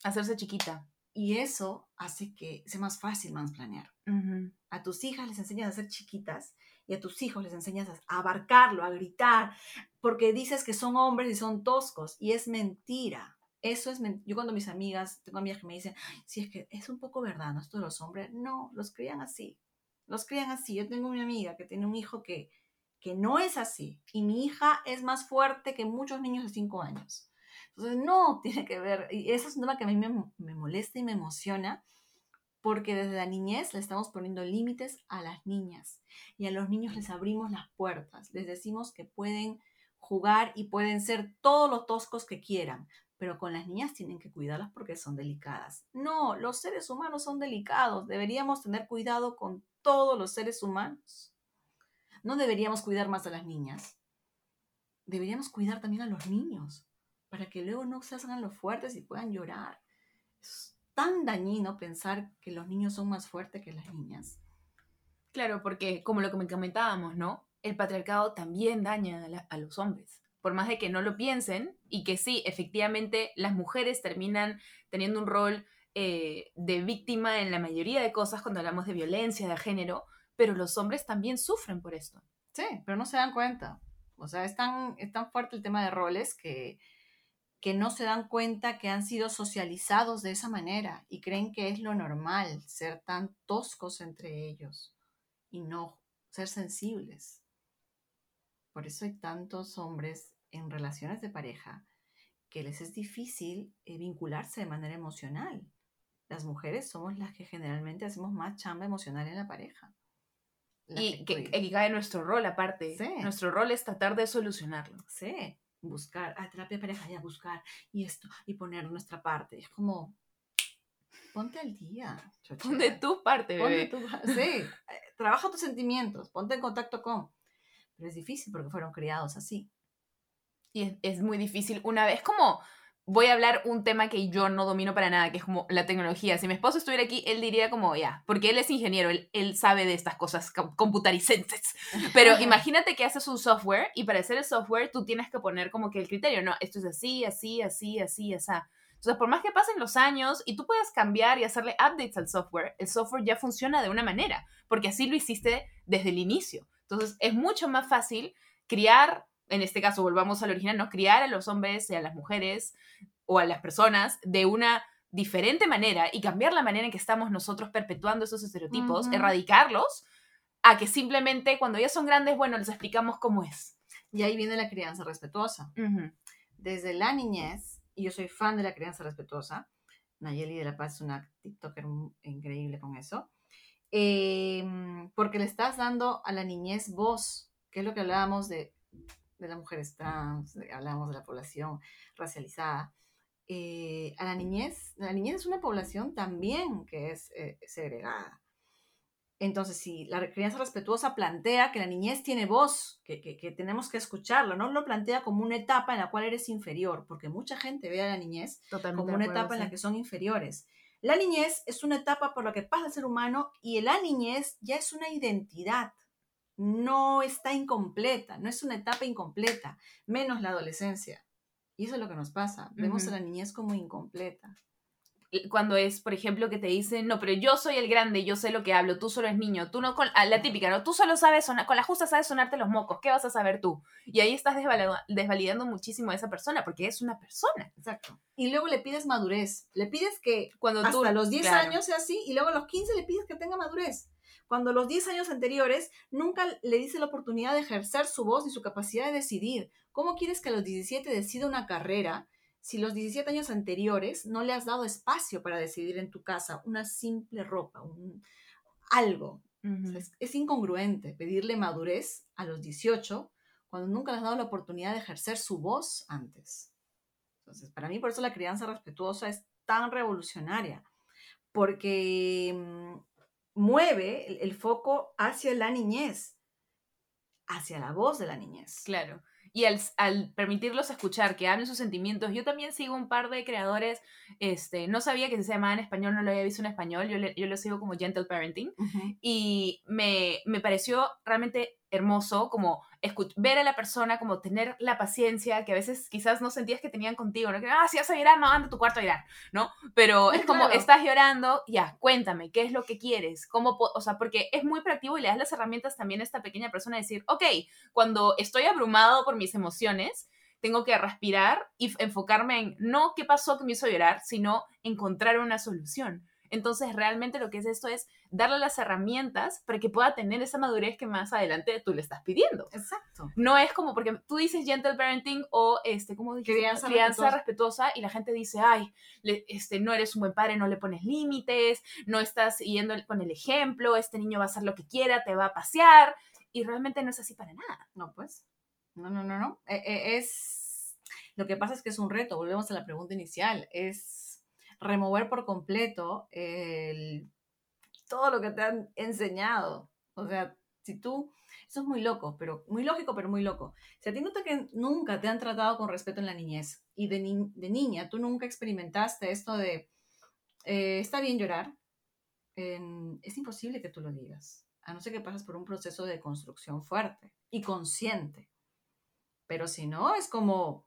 Hacerse chiquita. y eso hace que sea más fácil mansplanear. Ujú. A tus hijas les enseñas a ser chiquitas y a tus hijos les enseñas a abarcarlo, a gritar, porque dices que son hombres y son toscos y es mentira. Eso es. Yo cuando mis amigas, tengo amigas que me dicen, "Ay, sí, es que es un poco verdad, ¿no? Esto de los hombres, no, los crían así. Los crían así. Yo tengo una amiga que tiene un hijo que, que no es así. Y mi hija es más fuerte que muchos niños de 5 años. Entonces, no (laughs) tiene que ver. Y eso es un tema que a mí me, me molesta y me emociona porque desde la niñez le estamos poniendo límites a las niñas y a los niños les abrimos las puertas, les decimos que pueden jugar y pueden ser todos los toscos que quieran, pero con las niñas tienen que cuidarlas porque son delicadas. No, los seres humanos son delicados, deberíamos tener cuidado con todos los seres humanos. No deberíamos cuidar más a las niñas, deberíamos cuidar también a los niños, para que luego no se hagan los fuertes y puedan llorar tan dañino pensar que los niños son más fuertes que las niñas. Claro, porque como lo que comentábamos, ¿no? El patriarcado también daña a, los hombres. Por más de que no lo piensen y que sí, efectivamente, las mujeres terminan teniendo un rol eh, de víctima en la mayoría de cosas cuando hablamos de violencia de género, pero los hombres también sufren por esto. Sí, pero no se dan cuenta. O sea, es tan, es tan fuerte el tema de roles que, que no se dan cuenta que han sido socializados de esa manera y creen que es lo normal ser tan toscos entre ellos y no ser sensibles. Por eso hay tantos hombres en relaciones de pareja que les es difícil eh, vincularse de manera emocional. Las mujeres somos las que generalmente hacemos más chamba emocional en la pareja. y que, que, cae nuestro rol aparte. Nuestro rol es tratar de solucionarlo. Sí buscar, a terapia de pareja, ya buscar, y esto, y poner nuestra parte. Es como, ponte al día. Ponte tu parte, bebé. (laughs) sí, eh, trabaja tus sentimientos, ponte en contacto con. Pero es difícil porque fueron criados así. Y es, es muy difícil una vez, como voy a hablar un tema que yo no domino para nada, que es como la tecnología. Si mi esposo estuviera aquí, él diría como, ya, porque él es ingeniero, él, sabe de estas cosas computarizantes. (laughs) Pero imagínate que haces un software y para hacer el software tú tienes que poner como que el criterio, no, esto es así, así, así, así, así. Entonces, por más que pasen los años y tú puedas cambiar y hacerle updates al software, el software ya funciona de una manera, porque así lo hiciste desde el inicio. Entonces, es mucho más fácil criar en este caso volvamos al original, ¿no? Criar a los hombres y a las mujeres o a las personas de una diferente manera y cambiar la manera en que estamos nosotros perpetuando esos estereotipos, erradicarlos, a que simplemente cuando ya son grandes, bueno, les explicamos cómo es. Y ahí viene la crianza respetuosa. Desde la niñez, y yo soy fan de la crianza respetuosa, Nayeli de la Paz es una TikToker increíble con eso, em, porque le estás dando a la niñez voz, que es lo que hablábamos de de las mujeres trans, hablamos de la población racializada. Eh, a la niñez, la niñez es una población también que es eh, segregada. Entonces, si la crianza respetuosa plantea que la niñez tiene voz, que, que, tenemos que escucharlo, no lo plantea como una etapa en la cual eres inferior, porque mucha gente ve a la niñez como una etapa en la que son inferiores. La niñez es una etapa por la que pasa el ser humano y la niñez ya es una identidad no está incompleta, no es una etapa incompleta, menos la adolescencia. Y eso es lo que nos pasa, vemos a la niñez como incompleta. Cuando es, por ejemplo, que te dicen, no, pero yo soy el grande, yo sé lo que hablo, tú solo eres niño, tú no, con la típica, ¿no? Tú solo sabes sonar, con la justa sabes sonarte los mocos, ¿qué vas a saber tú? Y ahí estás desvalidando muchísimo a esa persona, porque es una persona. Exacto. Y luego le pides madurez, le pides que cuando hasta tú, los 10 años sea así, y luego a los 15 le pides que tenga madurez cuando los 10 años anteriores nunca le dice la oportunidad de ejercer su voz y su capacidad de decidir. ¿Cómo quieres que a los 17 decida una carrera si los 17 años anteriores no le has dado espacio para decidir en tu casa una simple ropa, un, algo? es, es, incongruente pedirle madurez a los 18 cuando nunca le has dado la oportunidad de ejercer su voz antes. Entonces, para mí por eso la crianza respetuosa es tan revolucionaria, porque mm, mueve el, foco hacia la niñez, hacia la voz de la niñez. Claro. Y al, al, permitirlos escuchar, que hablen sus sentimientos, yo también sigo un par de creadores, este, no sabía que se llamaba en español, no lo había visto en español, yo, yo lo sigo como Gentle Parenting, y me, me pareció realmente hermoso como ver a la persona, como tener la paciencia que a veces quizás no sentías que tenían contigo, ¿no? Que, ah, si vas a llorar, no, anda a tu cuarto a llorar, ¿no? Pero es como, estás llorando, ya, cuéntame, ¿qué es lo que quieres? ¿Cómo, o sea, porque es muy proactivo y le das las herramientas también a esta pequeña persona a decir, ok, cuando estoy abrumado por mis emociones, tengo que respirar y enfocarme en no qué pasó que me hizo llorar, sino encontrar una solución. Entonces, realmente lo que es esto es darle las herramientas para que pueda tener esa madurez que más adelante tú le estás pidiendo. Exacto. No es como porque tú dices gentle parenting o, este, ¿cómo dices? Crianza Crianza respetuosa y la gente dice, ay, le- este, no eres un buen padre, no le pones límites, no estás yendo con el ejemplo, este niño va a hacer lo que quiera, te va a pasear. Y realmente no es así para nada. No, pues. No, no, no, no. Eh, eh, es. Lo que pasa es que es un reto. Volvemos a la pregunta inicial. Es remover por completo el- todo lo que te han enseñado. O sea, si tú. Eso es muy loco, pero muy lógico, pero muy loco. Si a ti nota que nunca te han tratado con respeto en la niñez y de, ni- de niña tú nunca experimentaste esto de eh, está bien llorar, en- es imposible que tú lo digas, a no ser que pases por un proceso de construcción fuerte y consciente. Pero si no, es como,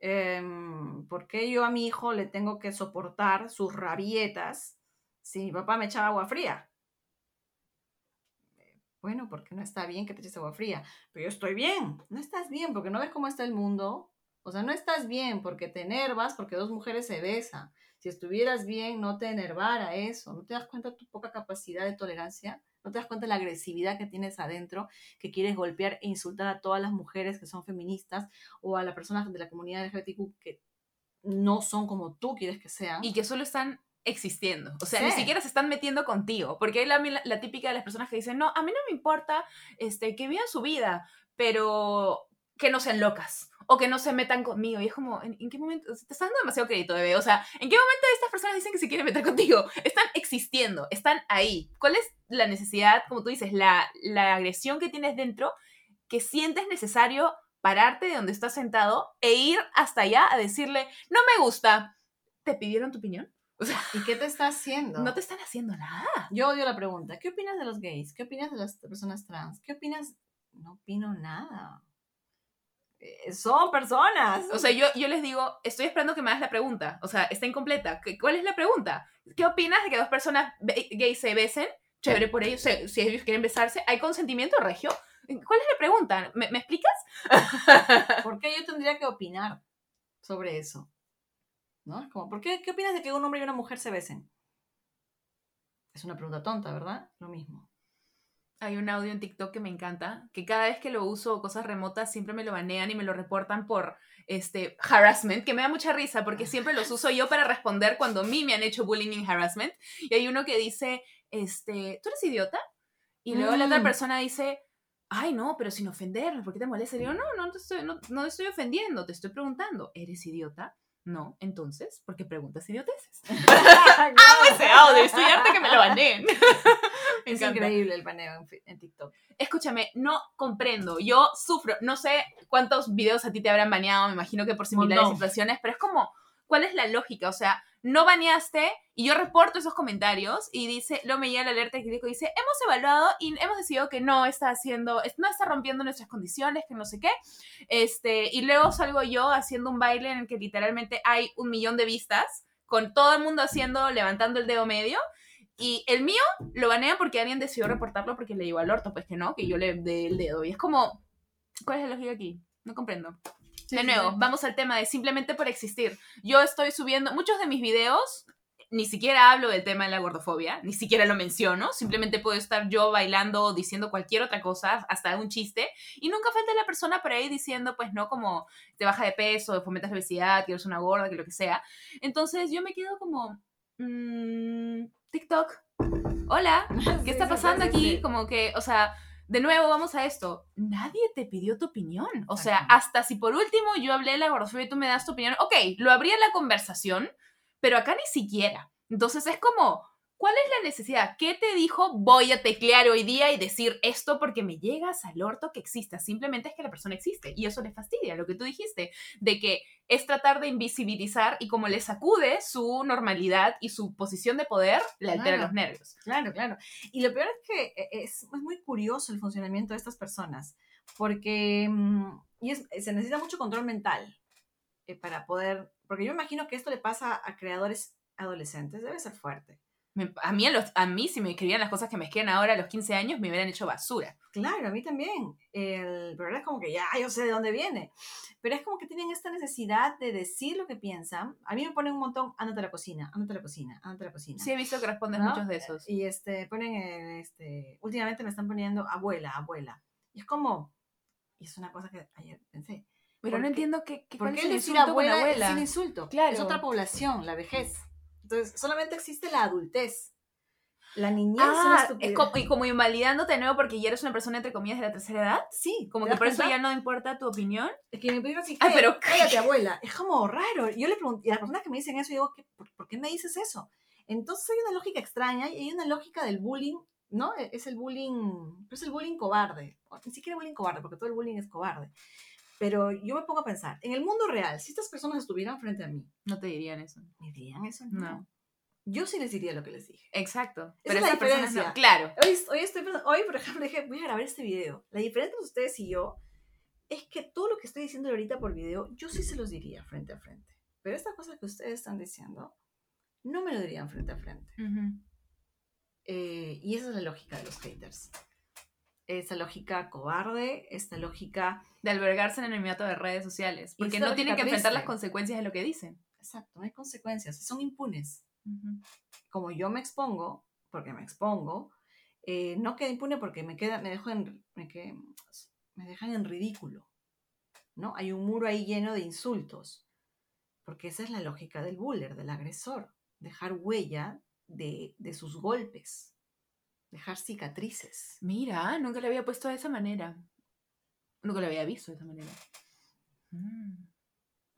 em, ¿por qué yo a mi hijo le tengo que soportar sus rabietas si mi papá me echaba agua fría? Bueno, porque no está bien que te eches agua fría, pero yo estoy bien. No estás bien porque no ves cómo está el mundo. O sea, no estás bien porque te enervas porque dos mujeres se besan. Si estuvieras bien, no te enervara eso. ¿No te das cuenta de tu poca capacidad de tolerancia? ¿No te das cuenta de la agresividad que tienes adentro? Que quieres golpear e insultar a todas las mujeres que son feministas o a las personas de la comunidad LGBTQ que no son como tú quieres que sean. Y que solo están existiendo. O sea, ni siquiera se están metiendo contigo. Porque hay la, la, la típica de las personas que dicen, no, a mí no me importa este, que vivan su vida, pero que no sean locas o que no se metan conmigo. Y es como, ¿en, en qué momento? Te estás dando demasiado crédito, bebé. O sea, ¿en qué momento estas personas dicen que se quieren meter contigo? Están existiendo, están ahí. ¿Cuál es la necesidad, como tú dices, la, la agresión que tienes dentro que sientes necesario pararte de donde estás sentado e ir hasta allá a decirle, no me gusta? ¿Te pidieron tu opinión? O sea, ¿Y qué te está haciendo? no te están haciendo nada. Yo odio la pregunta. ¿Qué opinas de los gays? ¿Qué opinas de las personas trans? ¿Qué opinas? No opino nada. Eh, son personas. O sea, yo, yo les digo, estoy esperando que me hagas la pregunta. O sea, está incompleta. ¿Qué- ¿Cuál es la pregunta? ¿Qué opinas de que dos personas gays se besen? Chévere por ellos. Si ellos quieren besarse, ¿hay consentimiento, Regio? ¿Cuál es la pregunta? ¿Me, me explicas? ¿Por qué yo tendría que opinar sobre eso? ¿No? Es Como, ¿por qué, ¿Qué opinas de que un hombre y una mujer se besen? Es una pregunta tonta, ¿verdad? Lo mismo. Hay un audio en TikTok que me encanta, que cada vez que lo uso o cosas remotas siempre me lo banean y me lo reportan por este harassment, que me da mucha risa porque siempre los uso yo para responder cuando a mí me han hecho bullying y harassment. Y hay uno que dice, este, ¿tú eres idiota? Y luego la otra Mm. persona dice, ay, no, pero sin ofender, ¿por qué te molesta? Y digo, no, no te estoy, no, no te estoy ofendiendo, te estoy preguntando, ¿eres idiota? No, entonces, ¿por qué preguntas idioteces? (laughs) (laughs) Amo ese audio, estoy harta que me lo baneen. (laughs) Me es encanta. increíble el paneo en, TikTok. Escúchame, no comprendo. Yo sufro. No sé cuántos videos a ti te habrán baneado, me imagino que por similares situaciones, pero es como, ¿cuál es la lógica? O sea, no baneaste y yo reporto esos comentarios y dice, luego me llega la alerta crítico y dice, hemos evaluado y hemos decidido que no está haciendo, no está rompiendo nuestras condiciones, que no sé qué. Este, y luego salgo yo haciendo un baile en el que literalmente hay un millón de vistas, con todo el mundo haciendo, levantando el dedo medio. Y el mío lo banean porque alguien decidió reportarlo porque le digo al orto, pues que no, que yo le dé el dedo. Y es como, ¿cuál es la lógica aquí? No comprendo. De nuevo, sí. vamos al tema de simplemente por existir. Yo estoy subiendo muchos de mis videos, ni siquiera hablo del tema de la gordofobia, ni siquiera lo menciono, simplemente puedo estar yo bailando o diciendo cualquier otra cosa, hasta un chiste, y nunca falta la persona por ahí diciendo, pues no, como te baja de peso, fomentas la obesidad, que eres una gorda, que lo que sea. Entonces yo me quedo como, mm, TikTok, hola, (laughs) ¿qué Sí, está pasando aquí? Como que, o sea, de nuevo vamos a esto. Nadie te pidió tu opinión. O sea, hasta si por último yo hablé de la gordofobia y tú me das tu opinión, ok, lo abrí en la conversación, pero acá ni siquiera. Entonces es como, ¿cuál es la necesidad? ¿Qué te dijo? Voy a teclear hoy día y decir esto porque me llegas al orto que exista. Simplemente es que la persona existe y eso le fastidia, lo que tú dijiste, de que es tratar de invisibilizar y como le sacude su normalidad y su posición de poder, le altera Claro. los nervios. Claro, claro. Y lo peor es que eh, es, es muy curioso el funcionamiento de estas personas, porque mm, y es- se necesita mucho control mental eh, para poder, porque yo imagino que esto le pasa a creadores adolescentes, debe ser fuerte. A, mí a, los, a mí, si me escribían las cosas que me escriben ahora a los 15 años, me hubieran hecho basura. Claro, a mí también. El problema es como que ya, yo sé de dónde viene. Pero es como que tienen esta necesidad de decir lo que piensan. A mí me ponen un montón, ándate a la cocina, ándate a la cocina, ándate a la cocina. Sí, he visto que responden muchos de esos. Y este, ponen, este, últimamente me están poniendo abuela, abuela. Y es como, y es una cosa que ayer pensé. Pero no entiendo qué, qué ¿por qué decir abuela, es un insulto. Claro. Es otra población, la vejez. Entonces, solamente existe la adultez. La niñez ah, es, como, y como invalidándote de nuevo porque ya eres una persona entre comillas de la tercera edad. Sí. Como que por eso ya no importa tu opinión. Es que me pidieron así, ah, pero cállate abuela. Es como raro. Yo le pregunto, y a las personas que me dicen eso, yo digo, por, por, qué me dices eso? Entonces hay una lógica extraña y hay una lógica del bullying, ¿no? E, es el bullying, pero es el bullying cobarde. Ni siquiera bullying cobarde, porque todo el bullying es cobarde. Pero yo me pongo a pensar, en el mundo real, si estas personas estuvieran frente a mí. No te dirían eso. ¿Me dirían eso? No. Yo sí les diría lo que les dije. Exacto. Esa pero es la diferencia. Claro. Hoy, hoy, estoy, hoy, por ejemplo, dije, voy a grabar este video. La diferencia entre ustedes y yo es que todo lo que estoy diciendo ahorita por video, yo sí se los diría frente a frente. Pero estas cosas que ustedes están diciendo, no me lo dirían frente a frente. Eh, y esa es la lógica de los haters esta lógica cobarde, esta lógica... De albergarse en el anonimato de redes sociales, porque no tienen que enfrentar las consecuencias de lo que dicen. Exacto, no hay consecuencias, son impunes. Como yo me expongo, porque me expongo, eh, no queda impune porque me, queda, me, dejo en, me, me dejan en ridículo. ¿no? Hay un muro ahí lleno de insultos, porque esa es la lógica del buller, del agresor, dejar huella de, de sus golpes dejar cicatrices. Mira, nunca le había puesto de esa manera. Nunca lo había visto de esa manera. Mm.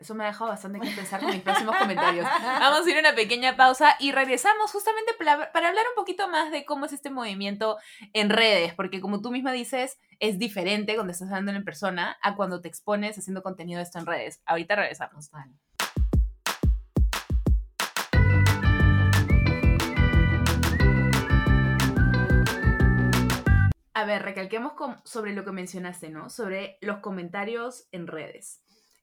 Eso me ha dejado bastante que pensar con mis próximos comentarios. (laughs) Vamos a ir a una pequeña pausa y regresamos justamente para, para, hablar un poquito más de cómo es este movimiento en redes, porque como tú misma dices, es diferente cuando estás hablando en persona a cuando te expones haciendo contenido de esto en redes. Ahorita regresamos. Vale. A ver, recalquemos sobre lo que mencionaste, ¿no? Sobre los comentarios en redes.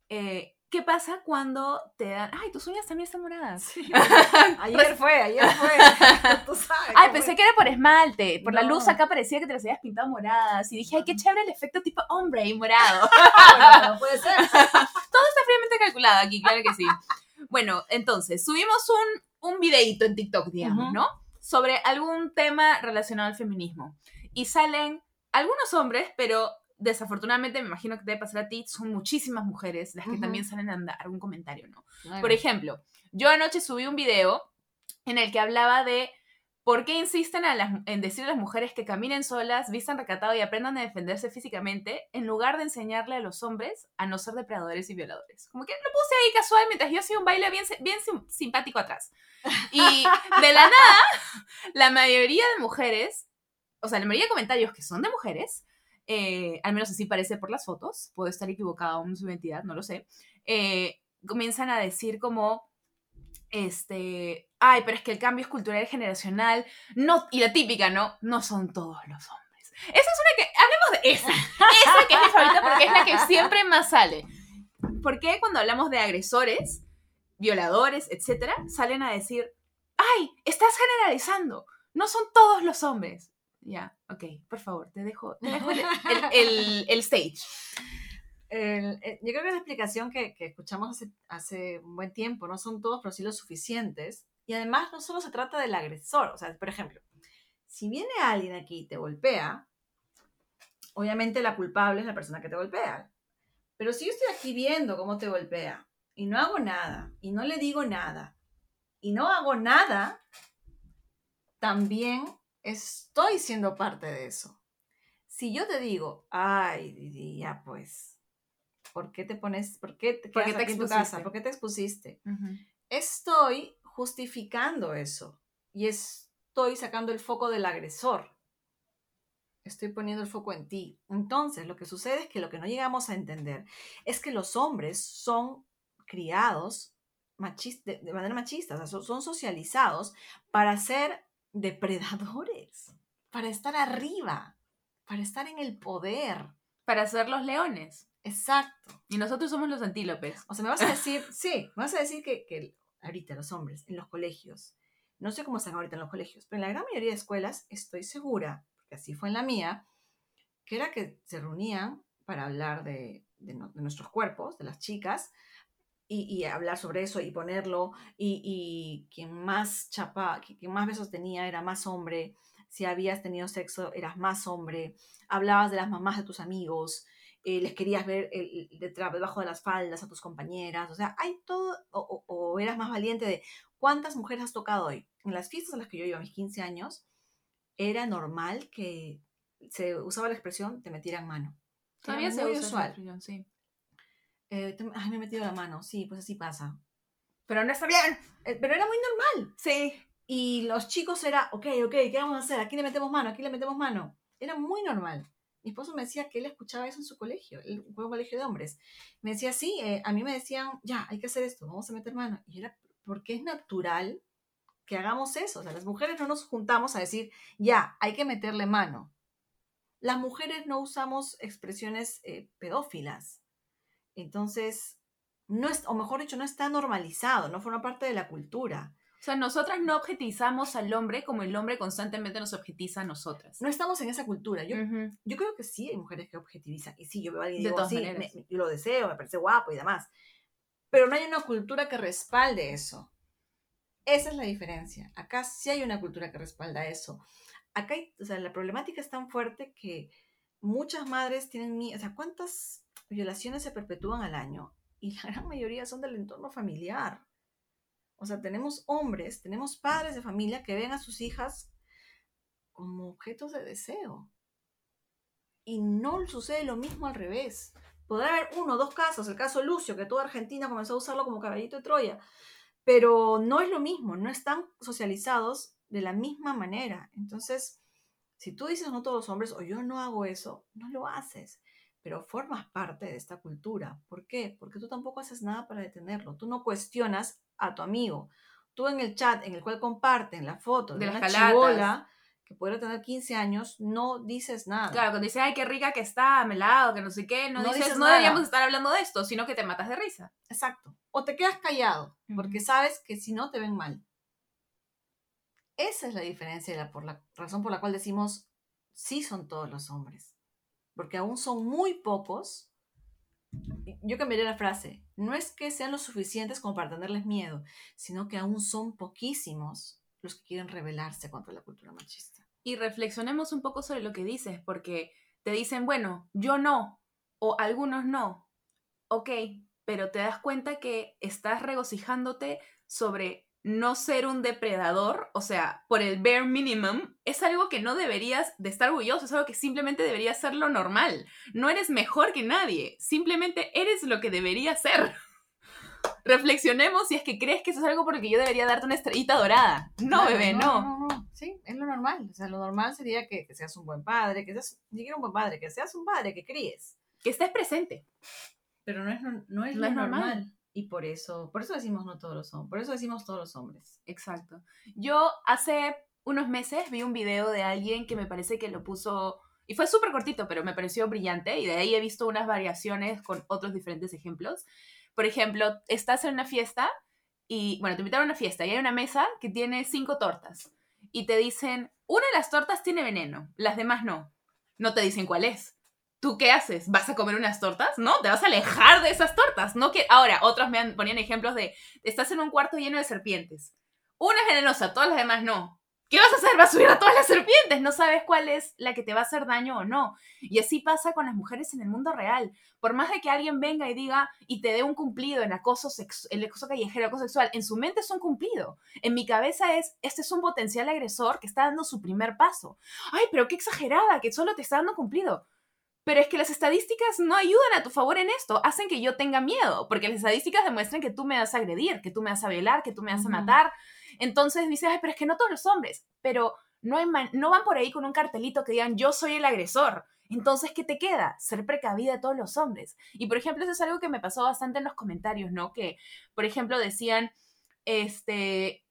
Eh, ¿Qué pasa cuando te dan, ay, tus uñas también están moradas? (laughs) ayer fue, ayer fue. (laughs) Tú sabes. Ay, pensé que era por esmalte. Por la luz acá parecía que te las habías pintado moradas. Y dije, ay, qué chévere el efecto tipo hombre y morado. (laughs) bueno, no puede ser. Todo está fríamente calculado aquí, claro que sí. Bueno, entonces, subimos un, un videito en TikTok, digamos, ¿no? Sobre algún tema relacionado al feminismo y salen algunos hombres, pero desafortunadamente me imagino que te debe pasar a ti, son muchísimas mujeres las que también salen a dar algún comentario, ¿no? Por ejemplo, yo anoche subí un video en el que hablaba de por qué insisten en decir a las mujeres que caminen solas, vistan recatado y aprendan a defenderse físicamente, en lugar de enseñarle a los hombres a no ser depredadores y violadores. Como que lo puse ahí casual mientras yo hacía un baile bien, bien simpático atrás. Y de la nada, la mayoría de mujeres o sea, la mayoría de comentarios que son de mujeres, eh, al menos así parece por las fotos, puedo estar equivocada en su identidad, no lo sé, eh, comienzan a decir como, este, ay, pero es que el cambio es cultural y generacional, no, y la típica, ¿no? No son todos los hombres. Esa es una que, hablemos de esa, esa que es mi favorita porque es la que siempre más sale. ¿Por qué cuando hablamos de agresores, violadores, etcétera, salen a decir, ay, estás generalizando, no son todos los hombres? Ya, ok, por favor, te dejo, (laughs) el, stage. Eh, yo creo que la explicación que, escuchamos hace, un buen tiempo, no son todos, pero sí lo suficientes. Y además no solo se trata del agresor, o sea, por ejemplo, si viene alguien aquí y te golpea, obviamente la culpable es la persona que te golpea. Pero si yo estoy aquí viendo cómo te golpea y no hago nada, y no le digo nada, y no hago nada, también estoy siendo parte de eso. Si yo te digo, ay, ya pues, ¿por qué te pones, por qué te aquí en tu casa? ¿Por qué te expusiste? Estoy justificando eso y estoy sacando el foco del agresor. Estoy poniendo el foco en ti. Entonces, lo que sucede es que lo que no llegamos a entender es que los hombres son criados de, manera machista, o sea, son socializados para ser depredadores, para estar arriba, para estar en el poder. Para ser los leones. Exacto. Y nosotros somos los antílopes. O sea, me vas a (laughs) decir, sí, me vas a decir que, que ahorita los hombres en los colegios No sé cómo están ahorita en los colegios, pero en la gran mayoría de escuelas estoy segura, porque así fue en la mía, que era que se reunían para hablar de, nuestros cuerpos, de las chicas, y, hablar sobre eso y ponerlo, y, quien más chapa, quien más besos tenía era más hombre, si habías tenido sexo eras más hombre, hablabas de las mamás de tus amigos, eh, les querías ver debajo de las faldas a tus compañeras, o sea, hay todo, o, o, eras más valiente de cuántas mujeres has tocado hoy. En las fiestas a las que yo iba a mis 15 años, era normal que se usaba la expresión te metieran mano. Todavía se usa usual. sí. Eh, ay, me he metido la mano. Sí, pues así pasa. Pero no está bien. Eh, pero era muy normal. Sí. Y los chicos era, ok, ok, ¿qué vamos a hacer? Aquí le metemos mano, aquí le metemos mano. Era muy normal. Mi esposo me decía que él escuchaba eso en su colegio, el colegio de hombres. Me decía, sí, eh, a mí me decían, ya, hay que hacer esto, vamos a meter mano. Y era, porque es natural que hagamos eso. O sea, las mujeres no nos juntamos a decir, ya, hay que meterle mano. Las mujeres no usamos expresiones eh, pedófilas. Entonces, no es, o mejor dicho, no está normalizado, no forma parte de la cultura. O sea, nosotras no objetizamos al hombre como el hombre constantemente nos objetiza a nosotras. No estamos en esa cultura. Yo, yo creo que sí hay mujeres que objetivizan. Y sí, yo veo a alguien y digo, sí, yo lo deseo, me parece guapo y demás. Pero no hay una cultura que respalde eso. Esa es la diferencia. Acá sí hay una cultura que respalda eso acá o sea, la problemática es tan fuerte que muchas madres tienen miedo, o sea, ¿cuántas violaciones se perpetúan al año? Y la gran mayoría son del entorno familiar. O sea, tenemos hombres, tenemos padres de familia que ven a sus hijas como objetos de deseo. Y no sucede lo mismo al revés. Podrá haber uno o dos casos, el caso Lucio, que toda Argentina comenzó a usarlo como caballito de Troya, pero no es lo mismo, no están socializados de la misma manera. Entonces, si tú dices no todos los hombres o yo no hago eso, no lo haces, pero formas parte de esta cultura. ¿Por qué? Porque tú tampoco haces nada para detenerlo. Tú no cuestionas a tu amigo. Tú en el chat en el cual comparten la foto de, una chibola que puede tener 15 años, no dices nada. Claro, cuando dices, ay, qué rica que está, melado, que no sé qué, no, dices, no deberíamos estar hablando de esto, sino que te matas de risa. Exacto. O te quedas callado, porque sabes que si no te ven mal. Esa es la diferencia por la razón por la cual decimos sí son todos los hombres. Porque aún son muy pocos. Yo cambiaría la frase. No es que sean lo suficientes como para tenerles miedo, sino que aún son poquísimos los que quieren rebelarse contra la cultura machista. Y reflexionemos un poco sobre lo que dices, porque te dicen, bueno, yo no, o algunos no. Ok, pero te das cuenta que estás regocijándote sobre no ser un depredador, o sea, por el bare minimum, es algo que no deberías de estar orgulloso, es algo que simplemente debería ser lo normal. No eres mejor que nadie, simplemente eres lo que debería ser. (laughs) Reflexionemos si es que crees que eso es algo por el que yo debería darte una estrellita dorada. No, bebé, no. No, no, Sí, es lo normal. O sea, lo normal sería que, seas un buen padre, que seas, ni un buen padre, que seas un padre, que críes. Que estés presente. Pero no es, no, es lo normal. Y por eso, por eso decimos no todos los hombres, por eso decimos todos los hombres. Exacto. Yo hace unos meses vi un video de alguien que me parece que lo puso, y fue súper cortito, pero me pareció brillante, y de ahí he visto unas variaciones con otros diferentes ejemplos. Por ejemplo, estás en una fiesta y, bueno, te invitaron a una fiesta y hay una mesa que tiene cinco tortas y te dicen, una de las tortas tiene veneno, las demás no. No te dicen cuál es. ¿Tú qué haces? ¿Vas a comer unas tortas? No, te vas a alejar de esas tortas. No que ahora otros me ponían ejemplos de estás en un cuarto lleno de serpientes. Una es venenosa, todas las demás no. ¿Qué vas a hacer? ¿Vas a subir a todas las serpientes? No sabes cuál es la que te va a hacer daño o no. Y así pasa con las mujeres en el mundo real. Por más de que alguien venga y diga y te dé un cumplido en acoso, el acoso callejero, acoso sexual, en su mente es un cumplido. En mi cabeza es, este es un potencial agresor que está dando su primer paso. Ay, pero qué exagerada, que solo te está dando cumplido. Pero es que las estadísticas no ayudan a tu favor en esto, hacen que yo tenga miedo, porque las estadísticas demuestran que tú me vas a agredir, que tú me vas a violar, que tú me vas a matar. Entonces dices, ay, pero es que no todos los hombres, pero no, hay no van por ahí con un cartelito que digan, yo soy el agresor. Entonces, ¿qué te queda? Ser precavida de todos los hombres. Y, por ejemplo, eso es algo que me pasó bastante en los comentarios, ¿no? Que, por ejemplo, decían, este,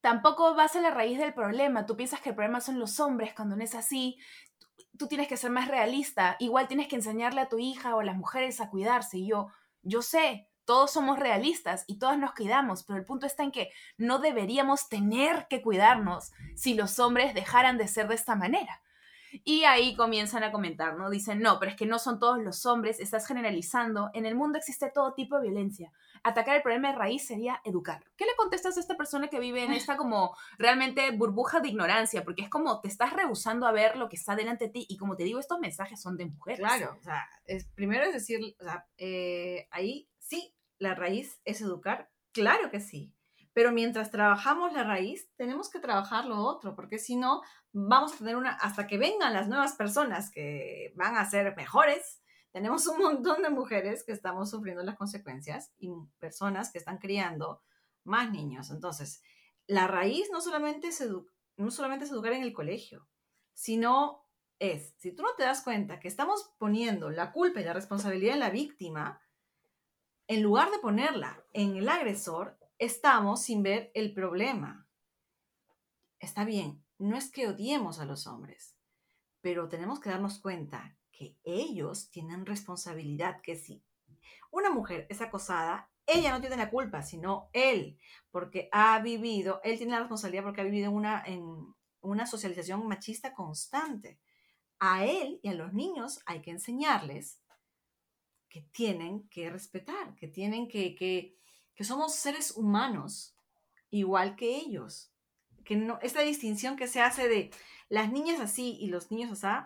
tampoco vas a la raíz del problema. Tú piensas que el problema son los hombres cuando no es así tú tienes que ser más realista, igual tienes que enseñarle a tu hija o a las mujeres a cuidarse. Y yo, yo sé, todos somos realistas y todas nos cuidamos, pero el punto está en que no deberíamos tener que cuidarnos si los hombres dejaran de ser de esta manera. Y ahí comienzan a comentar, ¿no? Dicen, no, pero es que no son todos los hombres, estás generalizando, en el mundo existe todo tipo de violencia. Atacar el problema de raíz sería educar. ¿Qué le contestas a esta persona que vive en esta como realmente burbuja de ignorancia? Porque es como te estás rehusando a ver lo que está delante de ti y como te digo, estos mensajes son de mujeres. Claro, o sea, es, primero es decir, o sea, eh, ahí sí, la raíz es educar, claro que sí. Pero mientras trabajamos la raíz, tenemos que trabajar lo otro, porque si no, vamos a tener una, hasta que vengan las nuevas personas que van a ser mejores, tenemos un montón de mujeres que estamos sufriendo las consecuencias y personas que están criando más niños. Entonces, la raíz no solamente es, no solamente es educar en el colegio, sino es, si tú no te das cuenta que estamos poniendo la culpa y la responsabilidad en la víctima, en lugar de ponerla en el agresor, estamos sin ver el problema. Está bien, no es que odiemos a los hombres, pero tenemos que darnos cuenta que ellos tienen responsabilidad, que si una mujer es acosada, ella no tiene la culpa, sino él, porque ha vivido, él tiene la responsabilidad porque ha vivido una, en una socialización machista constante. A él y a los niños hay que enseñarles que tienen que respetar, que tienen que que somos seres humanos igual que ellos. Que no, esta distinción que se hace de las niñas así y los niños así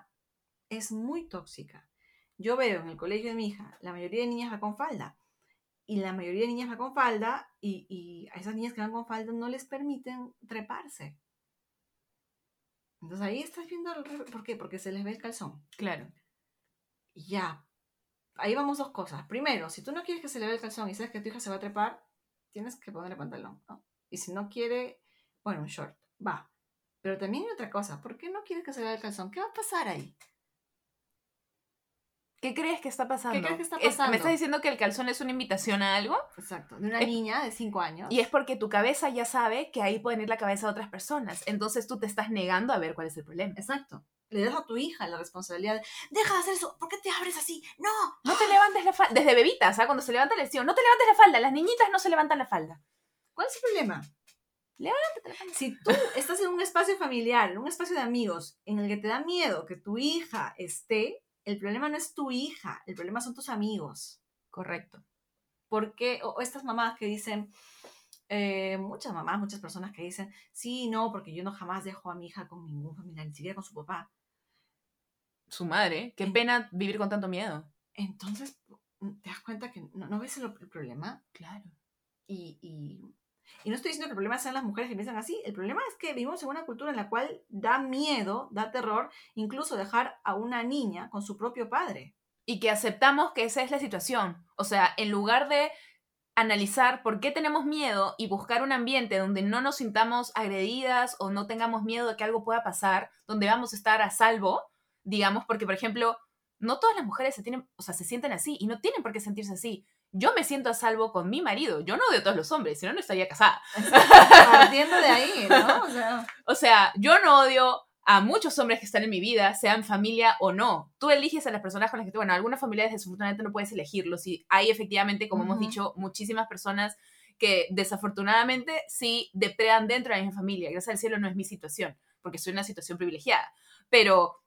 es muy tóxica. Yo veo en el colegio de mi hija, la mayoría de niñas va con falda. Y la mayoría de niñas va con falda y, y a esas niñas que van con falda no les permiten treparse. Entonces ahí estás viendo el... ¿Por qué? Porque se les ve el calzón. Claro. Ya, ahí vamos dos cosas. Primero, si tú no quieres que se le vea el calzón y sabes que tu hija se va a trepar, tienes que ponerle pantalón, Y si no quiere, bueno, un short, va. Pero también hay otra cosa, ¿por qué no quieres que se le vea el calzón? ¿Qué va a pasar ahí? ¿Qué crees que está pasando? ¿Qué crees que está pasando? ¿Me estás diciendo que el calzón es una invitación a algo? Exacto, de una niña de 5 años. Y es porque tu cabeza ya sabe que ahí pueden ir la cabeza de otras personas. Entonces tú te estás negando a ver cuál es el problema. Exacto le das a tu hija la responsabilidad. Deja de hacer eso. ¿Por qué te abres así? No. No te levantes la falda. Desde bebitas, ¿sabes? Cuando se levanta la lesión. No te levantes la falda. Las niñitas no se levantan la falda. ¿Cuál es el problema? Levántate la falda. Si tú estás en un espacio familiar, en un espacio de amigos, en el que te da miedo que tu hija esté, el problema no es tu hija. El problema son tus amigos. Correcto. Porque, o estas mamás que dicen, eh, muchas mamás, muchas personas que dicen, sí, no, porque yo no jamás dejo a mi hija con ningún familiar, ni siquiera con su papá su madre. Qué pena vivir con tanto miedo. Entonces, mm, te das cuenta que no, ves el, problema. Claro. Y, y, no estoy diciendo que el problema sean las mujeres que piensan así. El problema es que vivimos en una cultura en la cual da miedo, da terror, incluso dejar a una niña con su propio padre. Y que aceptamos que esa es la situación. O sea, en lugar de analizar por qué tenemos miedo y buscar un ambiente donde no nos sintamos agredidas o no tengamos miedo de que algo pueda pasar, donde vamos a estar a salvo, digamos, porque, por ejemplo, no todas las mujeres se tienen, o sea, se sienten así y no tienen por qué sentirse así. Yo me siento a salvo con mi marido. Yo no odio a todos los hombres, si no, no estaría casada. (laughs) Partiendo de ahí, ¿no? O sea, yo no odio a muchos hombres que están en mi vida, sean familia o no. Tú eliges a las personas con las que tú, bueno, algunas familias desafortunadamente no puedes elegirlos y hay efectivamente, como hemos dicho, muchísimas personas que desafortunadamente sí depredan dentro de la misma familia. Gracias al cielo no es mi situación, porque soy una situación privilegiada. Pero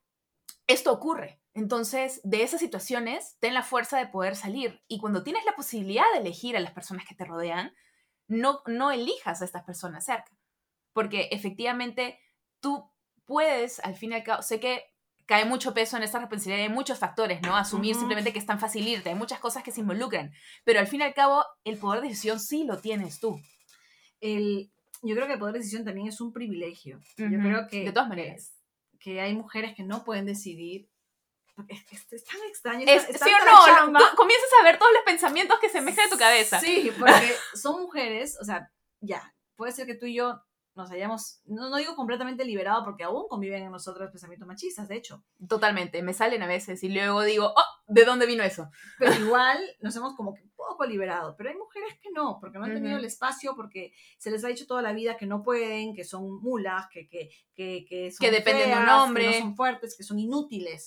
esto ocurre. Entonces, de esas situaciones, ten la fuerza de poder salir. Y cuando tienes la posibilidad de elegir a las personas que te rodean, no, no elijas a estas personas cerca. Porque efectivamente tú puedes, al fin y al cabo, sé que cae mucho peso en esta responsabilidad, hay muchos factores, ¿no? Asumir simplemente que es tan fácil irte, hay muchas cosas que se involucran, pero al fin y al cabo el poder de decisión sí lo tienes tú. El, yo creo que el poder de decisión también es un privilegio. Yo creo que... De todas maneras que hay mujeres que no pueden decidir. Es, es, tan extraño. Es, ¿Sí o no? comienzas a ver todos los pensamientos que se mezclan en tu cabeza. Sí, porque son mujeres, o sea, ya, puede ser que tú y yo nos hayamos, no, no, digo completamente liberado porque aún conviven en nosotros pensamientos machistas, de hecho. Totalmente, me salen a veces y luego digo, oh, ¿de dónde vino eso? Pero (laughs) igual nos hemos como que un poco liberado, pero hay mujeres que no, porque no han tenido el espacio, porque se les ha dicho toda la vida que no pueden, que son mulas, que, que, que, que son Que dependen de un hombre. Que no son fuertes, que son inútiles.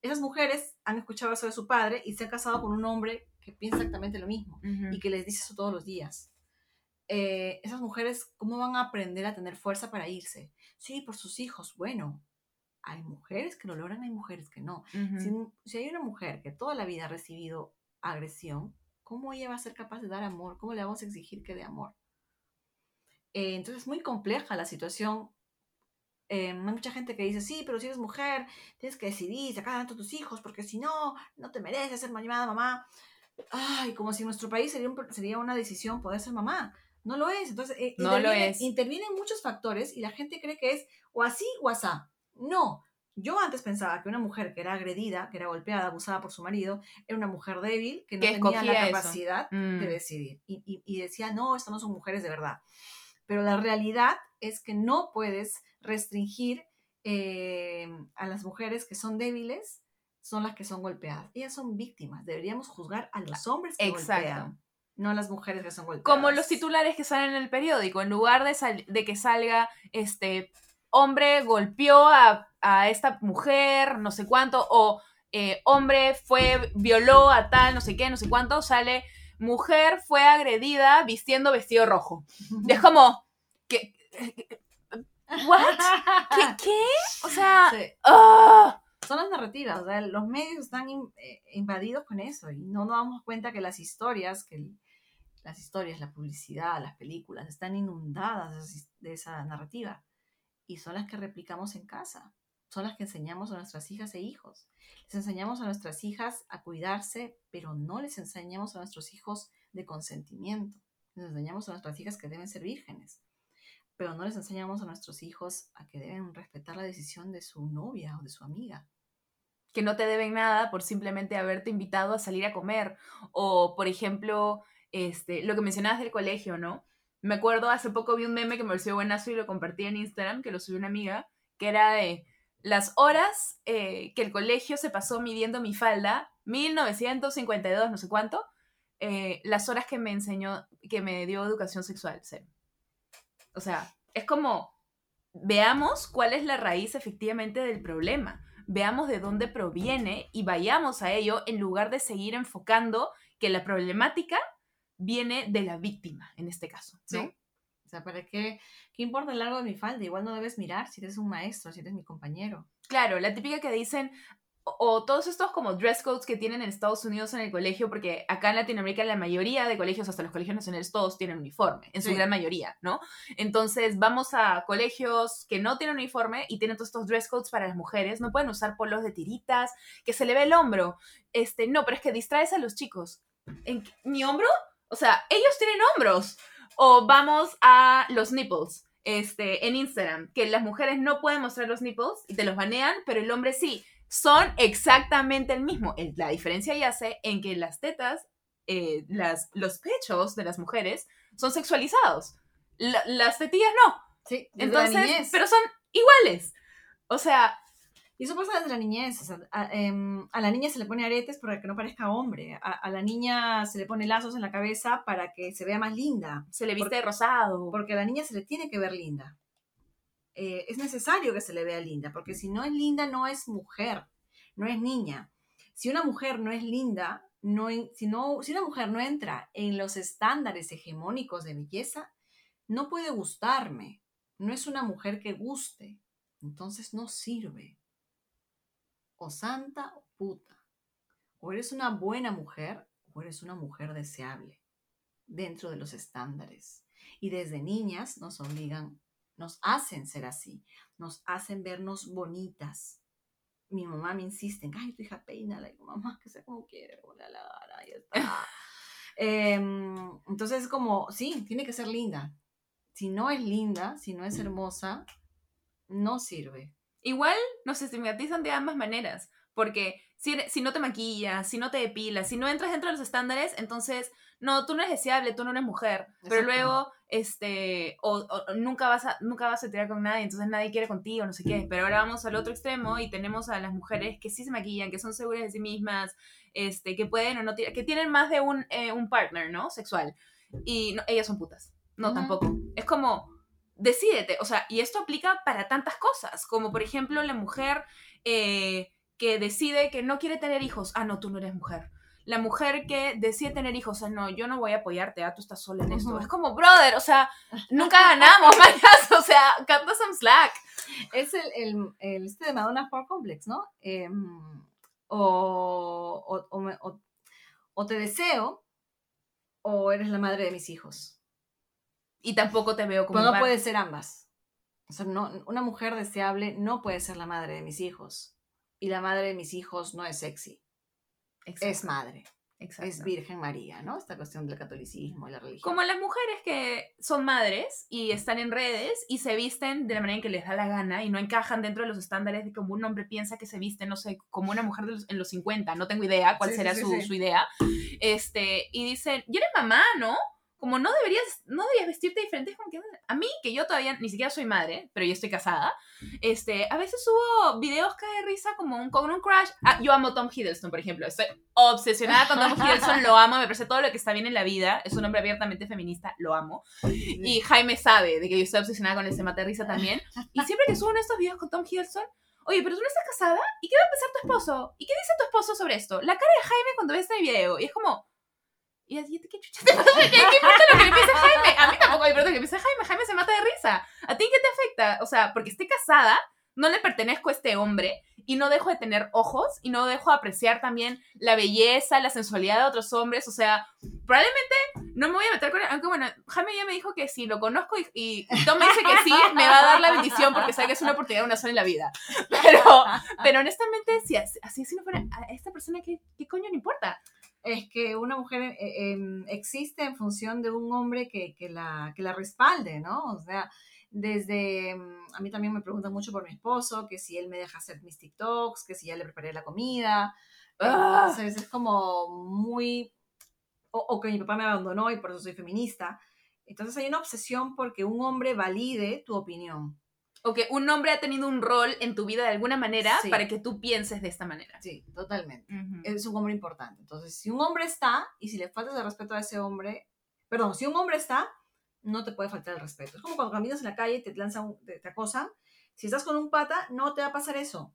Esas mujeres han escuchado eso de su padre y se han casado con un hombre que piensa exactamente lo mismo y que les dice eso todos los días. Eh, esas mujeres, ¿cómo van a aprender a tener fuerza para irse? Sí, por sus hijos. Bueno, hay mujeres que lo logran, hay mujeres que no. si, hay una mujer que toda la vida ha recibido agresión, ¿cómo ella va a ser capaz de dar amor? ¿Cómo le vamos a exigir que dé amor? Eh, entonces es muy compleja la situación. Eh, hay mucha gente que dice, sí, pero si eres mujer, tienes que decidir sacar adelante a tus hijos, porque si no, no te mereces ser llamada mamá. Ay, como si en nuestro país sería, sería una decisión poder ser mamá. No lo es. Entonces, eh, no lo es. intervienen muchos factores y la gente cree que es o así o asá. No. Yo antes pensaba que una mujer que era agredida, que era golpeada, abusada por su marido, era una mujer débil que no tenía la capacidad de mm. decidir. Y, y, decía, no, estas no son mujeres de verdad. Pero la realidad es que no puedes restringir eh, a las mujeres que son débiles, son las que son golpeadas. Ellas son víctimas. Deberíamos juzgar a los hombres que golpean no a las mujeres que son golpeadas. Como los titulares que salen en el periódico, en lugar de, de que salga este hombre golpeó a, esta mujer, no sé cuánto, o eh, hombre fue, violó a tal, no sé qué, no sé cuánto, sale mujer fue agredida vistiendo vestido rojo. es como, ¿qué? ¿What? (laughs) ¿Qué? O sea, ¡ah! son las narrativas, los medios están eh, invadidos con eso y no nos damos cuenta que las historias, que las historias, la publicidad, las películas están inundadas de esa narrativa y son las que replicamos en casa, son las que enseñamos a nuestras hijas e hijos. Les enseñamos a nuestras hijas a cuidarse, pero no les enseñamos a nuestros hijos de consentimiento. Les enseñamos a nuestras hijas que deben ser vírgenes, pero no les enseñamos a nuestros hijos a que deben respetar la decisión de su novia o de su amiga que no te deben nada por simplemente haberte invitado a salir a comer. O, por ejemplo, este, lo que mencionabas del colegio, ¿no? Me acuerdo, hace poco vi un meme que me pareció buenazo y lo compartí en Instagram, que lo subió una amiga, que era de las horas eh, que el colegio se pasó midiendo mi falda, 1952, no sé cuánto, eh, las horas que me enseñó, que me dio educación sexual. O sea, es como, veamos cuál es la raíz efectivamente del problema, veamos de dónde proviene y vayamos a ello en lugar de seguir enfocando que la problemática viene de la víctima, en este caso, ¿no? Sí. O sea, ¿para qué, qué importa el largo de mi falda? Igual no debes mirar si eres un maestro, si eres mi compañero. Claro, la típica que dicen, o, todos estos como dress codes que tienen en Estados Unidos en el colegio, porque acá en Latinoamérica la mayoría de colegios, hasta los colegios nacionales, todos tienen uniforme, en su gran mayoría, ¿no? Entonces vamos a colegios que no tienen uniforme y tienen todos estos dress codes para las mujeres, no pueden usar polos de tiritas, que se le ve el hombro, este, no, pero es que distraes a los chicos. ¿En mi hombro? O sea, ellos tienen hombros. O vamos a los nipples. Este, en Instagram, que las mujeres no pueden mostrar los nipples y te los banean, pero el hombre sí. Son exactamente el mismo. la diferencia yace en que las tetas, eh, las, los pechos de las mujeres son sexualizados. las tetillas no. Sí, entonces, pero son iguales. O sea, y eso pasa desde la niñez. Em, a, la niña se le pone aretes para que no parezca hombre. A, la niña se le pone lazos en la cabeza para que se vea más linda. Se le viste de rosado. Porque a la niña se le tiene que ver linda. Eh, es necesario que se le vea linda, porque si no es linda, no es mujer, no es niña. Si una mujer no es linda, no, si, no, si una mujer no entra en los estándares hegemónicos de belleza, no puede gustarme. No es una mujer que guste. Entonces no sirve o santa o puta. O eres una buena mujer o eres una mujer deseable dentro de los estándares. Y desde niñas nos obligan, nos hacen ser así, nos hacen vernos bonitas. Mi mamá me insiste, ay, tu hija peínala, y mamá, que sea como quiere, la, la, está. (laughs) Em, entonces, como, sí, tiene que ser linda. Si no es linda, si no es hermosa, no sirve. Igual nos estigmatizan de ambas maneras, porque si, si no te maquillas, si no te depilas, si no entras dentro de los estándares, entonces, no, tú no eres deseable, tú no eres mujer, pero luego, este, o, nunca, vas a, nunca vas a tirar con nadie, entonces nadie quiere contigo, no sé qué, pero ahora vamos al otro extremo y tenemos a las mujeres que sí se maquillan, que son seguras de sí mismas, este, que pueden o no, que tienen más de un, eh, un partner, ¿no? Sexual, y ellas son putas, no, tampoco, es como decídete, o sea, y esto aplica para tantas cosas, como por ejemplo la mujer eh, que decide que no quiere tener hijos, ah, no, tú no eres mujer. la mujer que decide tener hijos, o sea, no, yo no voy a apoyarte, ah, tú estás sola en esto. Es como, brother, o sea, (laughs) nunca ganamos, (laughs) mañas, o sea, canta some slack. Es el, el, este de Madonna Power Complex, ¿no? Em, o, o, o, te deseo, o eres la madre de mis hijos. Y tampoco te veo como... Pero no puede ser ambas. O sea, no, una mujer deseable no puede ser la madre de mis hijos. Y la madre de mis hijos no es sexy. Es madre. Es Virgen María, ¿no? Esta cuestión del catolicismo y la religión. Como las mujeres que son madres y están en redes y se visten de la manera en que les da la gana y no encajan dentro de los estándares de como un hombre piensa que se viste, no sé, como una mujer en los 50, no tengo idea cuál será su, su, idea. Este, y dicen, yo eres mamá, ¿no? Como no deberías, no deberías vestirte diferente, como que a mí, que yo todavía ni siquiera soy madre, pero yo estoy casada, este, a veces subo videos cae de risa como un, con un crush. Ah, yo amo Tom Hiddleston, por ejemplo, estoy obsesionada con Tom Hiddleston, lo amo, me parece todo lo que está bien en la vida, es un hombre abiertamente feminista, lo amo. Y Jaime sabe de que yo estoy obsesionada con ese mate de risa también. Y siempre que subo estos videos con Tom Hiddleston, oye, pero tú no estás casada, ¿y qué va a pensar tu esposo? ¿Y qué dice tu esposo sobre esto? La cara de Jaime cuando ve este video, y es como y así, ¿qué chucha te pasa? (laughs) ¿Qué, importa lo que le piensa a Jaime? A mí tampoco me importa lo que a Jaime. Jaime se mata de risa. ¿A ti qué te afecta? O sea, porque esté casada, no le pertenezco a este hombre y no dejo de tener ojos y no dejo de apreciar también la belleza, la sensualidad de otros hombres. O sea, probablemente no me voy a meter con él. Aunque bueno, Jaime ya me dijo que si lo conozco y, y Tom me dice que sí, me va a dar la bendición porque sabe que es una oportunidad una sola en la vida. Pero, pero honestamente, si así, si no fuera a esta persona, ¿qué, qué coño le importa? Es que una mujer eh, em, existe en función de un hombre que, la, que la respalde, ¿no? O sea, desde, mm, a mí también me preguntan mucho por mi esposo, que si él me deja hacer mis TikToks, que si ya le preparé la comida. ¡Ah! Entonces es como muy, o, o, que mi papá me abandonó y por eso soy feminista. Entonces hay una obsesión porque un hombre valide tu opinión o que un hombre ha tenido un rol en tu vida de alguna manera para que tú pienses de esta manera. Sí, totalmente. Es un hombre importante. Entonces, si un hombre está y si le faltas el respeto a ese hombre, perdón, si un hombre está, no te puede faltar el respeto. Es como cuando caminas en la calle y te lanzan, te, te acosan. Si estás con un pata, no te va a pasar eso.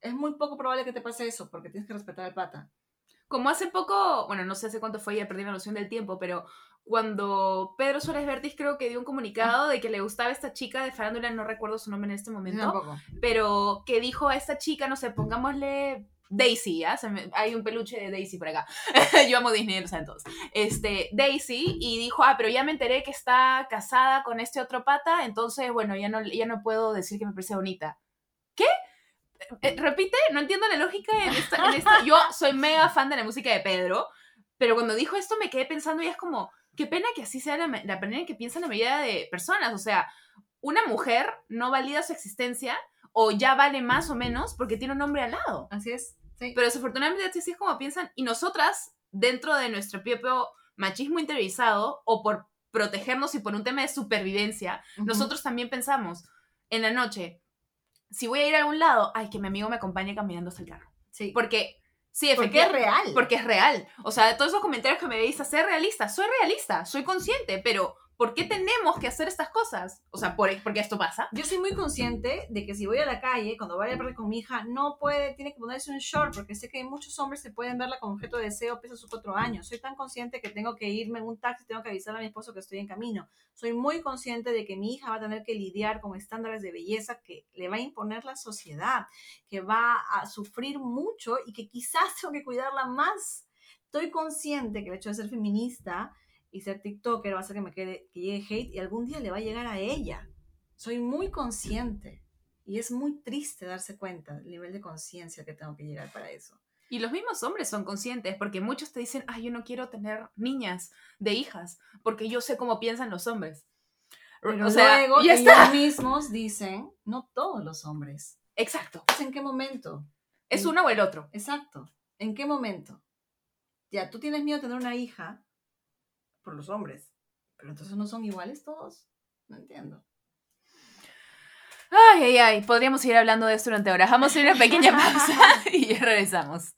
Es muy poco probable que te pase eso porque tienes que respetar al pata. Como hace poco, bueno, no sé hace cuánto fue, ya perdí la noción del tiempo, pero cuando Pedro Suárez Vértiz creo que dio un comunicado de que le gustaba esta chica de farándula, no recuerdo su nombre en este momento, pero que dijo a esta chica, no sé, pongámosle Daisy, ¿ya? hay un peluche de Daisy por acá. (laughs) Yo amo Disney, lo saben todos. Este, Daisy, y dijo, ah, pero ya me enteré que está casada con este otro pata, entonces, bueno, ya no, ya no puedo decir que me parece bonita. ¿Qué? Eh, repite, no entiendo la lógica en esta, en esta. Yo soy mega fan de la música de Pedro, pero cuando dijo esto me quedé pensando y es como, qué pena que así sea la, la manera en que piensa la mayoría de personas. O sea, una mujer no valida su existencia o ya vale más o menos porque tiene un hombre al lado. Así es. Pero desafortunadamente así es como piensan. Y nosotras, dentro de nuestro propio machismo interiorizado o por protegernos y por un tema de supervivencia, nosotros también pensamos en la noche, si voy a ir a algún lado, ay, que mi amigo me acompañe caminando hasta el carro. Sí. Porque Sí, Porque es real. Porque es real. O sea, de todos esos comentarios que me veis, ser realista. Soy realista, soy consciente, pero ¿por qué tenemos que hacer estas cosas? O sea, ¿por, porque esto pasa. Yo soy muy consciente de que si voy a la calle, cuando vaya a hablar con mi hija, no puede, tiene que ponerse un short, porque sé que muchos hombres que pueden verla como objeto de deseo pese a sus cuatro años. Soy tan consciente que tengo que irme en un taxi, tengo que avisar a mi esposo que estoy en camino. Soy muy consciente de que mi hija va a tener que lidiar con estándares de belleza que le va a imponer la sociedad, que va a sufrir mucho y que quizás (laughs) tengo que cuidarla más. Estoy consciente que el hecho de ser feminista y ser TikToker va a hacer que me quede, que llegue hate y algún día le va a llegar a ella. Soy muy consciente y es muy triste darse cuenta del nivel de conciencia que tengo que llegar para eso. Y los mismos hombres son conscientes, porque muchos te dicen, ay, yo no quiero tener niñas de hijas, porque yo sé cómo piensan los hombres. Pero o sea, luego ellos mismos dicen, no todos los hombres. Exacto. ¿En qué momento? Es uno o el otro. Exacto. ¿En qué momento? Ya, tú tienes miedo de tener una hija, por los hombres. Pero entonces no son iguales todos. No entiendo. Ay, ay, ay. Podríamos seguir hablando de esto durante horas. Vamos a ir a una pequeña (laughs) pausa (laughs) y ya regresamos.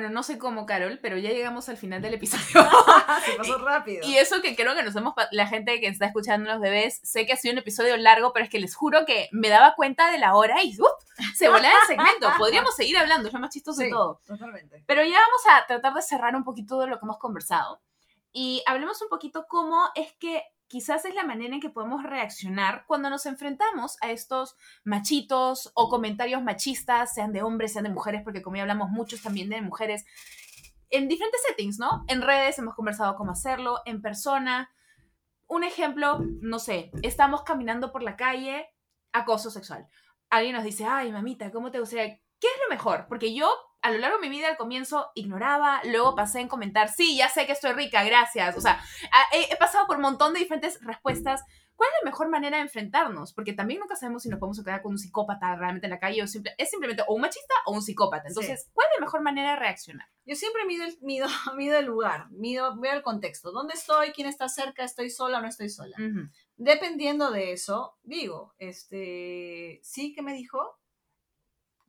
bueno, no sé cómo, Carol, pero ya llegamos al final del episodio. (laughs) Se pasó rápido. Y eso que creo que nos hemos, la gente que está escuchando los bebés, sé que ha sido un episodio largo, pero es que les juro que me daba cuenta de la hora y se volaba el segmento. (laughs) Podríamos seguir hablando, es lo más chistoso de todo. Totalmente. Pero ya vamos a tratar de cerrar un poquito de lo que hemos conversado. Y hablemos un poquito cómo es que quizás es la manera en que podemos reaccionar cuando nos enfrentamos a estos machitos o comentarios machistas, sean de hombres, sean de mujeres, porque como ya hablamos muchos también de mujeres, en diferentes settings, ¿no? En redes hemos conversado cómo hacerlo, en persona. Un ejemplo, no sé, estamos caminando por la calle, acoso sexual. Alguien nos dice, ay, mamita, ¿cómo te gustaría? ¿Qué es lo mejor? Porque yo a lo largo de mi vida al comienzo ignoraba, luego pasé en comentar, sí, ya sé que estoy rica, gracias. O sea, he, pasado por un montón de diferentes respuestas. ¿Cuál es la mejor manera de enfrentarnos? Porque también nunca sabemos si nos podemos quedar con un psicópata realmente en la calle o simple, es simplemente o un machista o un psicópata. Entonces, ¿cuál es la mejor manera de reaccionar? Yo siempre mido el, mido, (laughs) mido el lugar, mido, veo el contexto. ¿Dónde estoy? ¿Quién está cerca? ¿Estoy sola o no estoy sola? Dependiendo de eso, digo, este, sí que me dijo,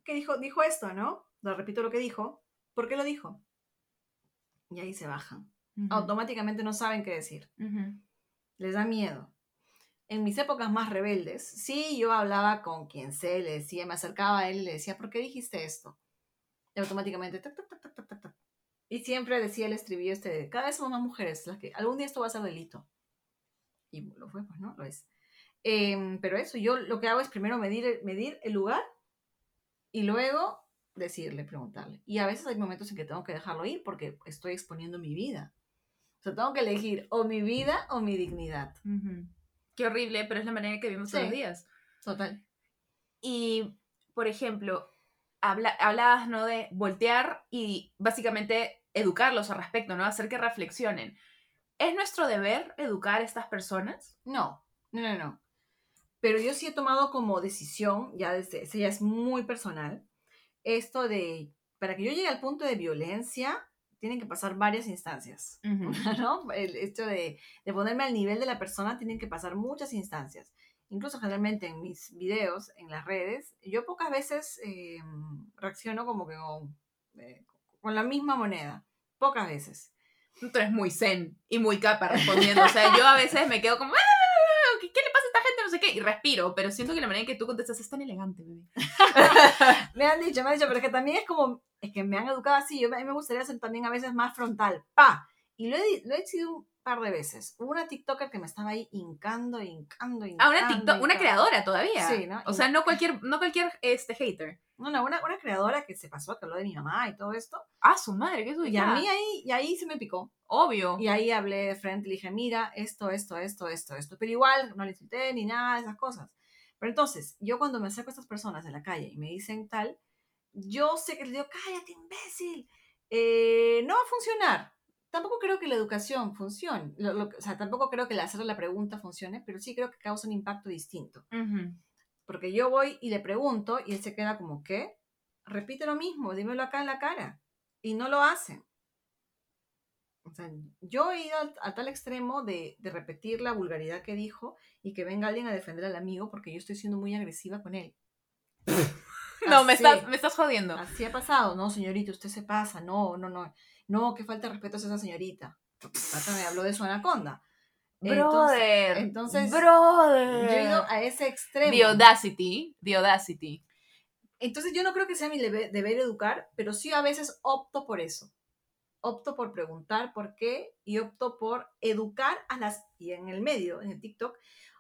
que dijo, dijo esto, ¿no? Lo repito lo que dijo. ¿Por qué lo dijo? Y ahí se bajan. Automáticamente no saben qué decir. Les da miedo. En mis épocas más rebeldes, sí, yo hablaba con quien sé, le decía, me acercaba a él y le decía, ¿por qué dijiste esto? Y automáticamente, y siempre decía el estribillo este cada vez somos más mujeres, las que algún día esto va a ser delito. Y lo fue, pues, ¿no? Lo es. Em, pero eso, yo lo que hago es primero medir, medir el lugar y luego decirle, preguntarle. Y a veces hay momentos en que tengo que dejarlo ir porque estoy exponiendo mi vida. O sea, tengo que elegir o mi vida o mi dignidad. Qué horrible, pero es la manera que vivimos todos los días. Total. Y, por ejemplo, habla, hablabas, ¿no? De voltear y básicamente educarlos al respecto, ¿no? Hacer que reflexionen. ¿Es nuestro deber educar a estas personas? No, no, no, no. Pero yo sí he tomado como decisión, ya desde, ya es muy personal, esto de, para que yo llegue al punto de violencia, tienen que pasar varias instancias, (laughs) ¿no? El hecho de, de, ponerme al nivel de la persona, tienen que pasar muchas instancias. Incluso generalmente en mis videos, en las redes, yo pocas veces eh, reacciono como que eh, con la misma moneda, pocas veces. Tú eres muy zen y muy capa respondiendo. O sea, yo a veces me quedo como, sé qué, y respiro, pero siento que la manera en que tú contestas es tan elegante, bebé. (laughs) me han dicho, me han dicho, pero es que también es como, es que me han educado así, yo, a mí me gustaría ser también a veces más frontal, pa, y lo he, lo he sido un par de veces. Hubo una TikToker que me estaba ahí hincando, hincando, hincando. Ah, una TikTok, una creadora todavía. Sí, ¿no? O sea, no cualquier, no cualquier este, hater. No, una, una creadora que se pasó, que habló de mi mamá y todo esto. Ah, su madre, qué es Y a mí ahí, y ahí se me picó. Obvio. Y ahí hablé de frente, le dije, mira, esto, esto, esto, esto, esto. Pero igual, no le insulté ni nada de esas cosas. Pero entonces, yo cuando me acerco a estas personas en la calle y me dicen tal, yo sé que les digo, cállate, imbécil. Eh, no va a funcionar tampoco creo que la educación funcione. o sea, tampoco creo que el hacerle la pregunta funcione, pero sí creo que causa un impacto distinto. Porque yo voy y le pregunto y él se queda como, ¿qué? Repite lo mismo, dímelo acá en la cara. Y no lo hacen. O sea, yo he ido a, tal extremo de, repetir la vulgaridad que dijo y que venga alguien a defender al amigo porque yo estoy siendo muy agresiva con él. (laughs) no, me estás, me estás jodiendo. Así ha pasado. No, señorita, usted se pasa. No, no, no no, que falta de respeto a esa señorita. Hasta me habló de su anaconda. Brother. Entonces, brother. Yo he ido a ese extremo. The audacity. The audacity. Entonces yo no creo que sea mi deber, educar, pero sí a veces opto por eso. Opto por preguntar por qué y opto por educar a las... Y en el medio, en el TikTok,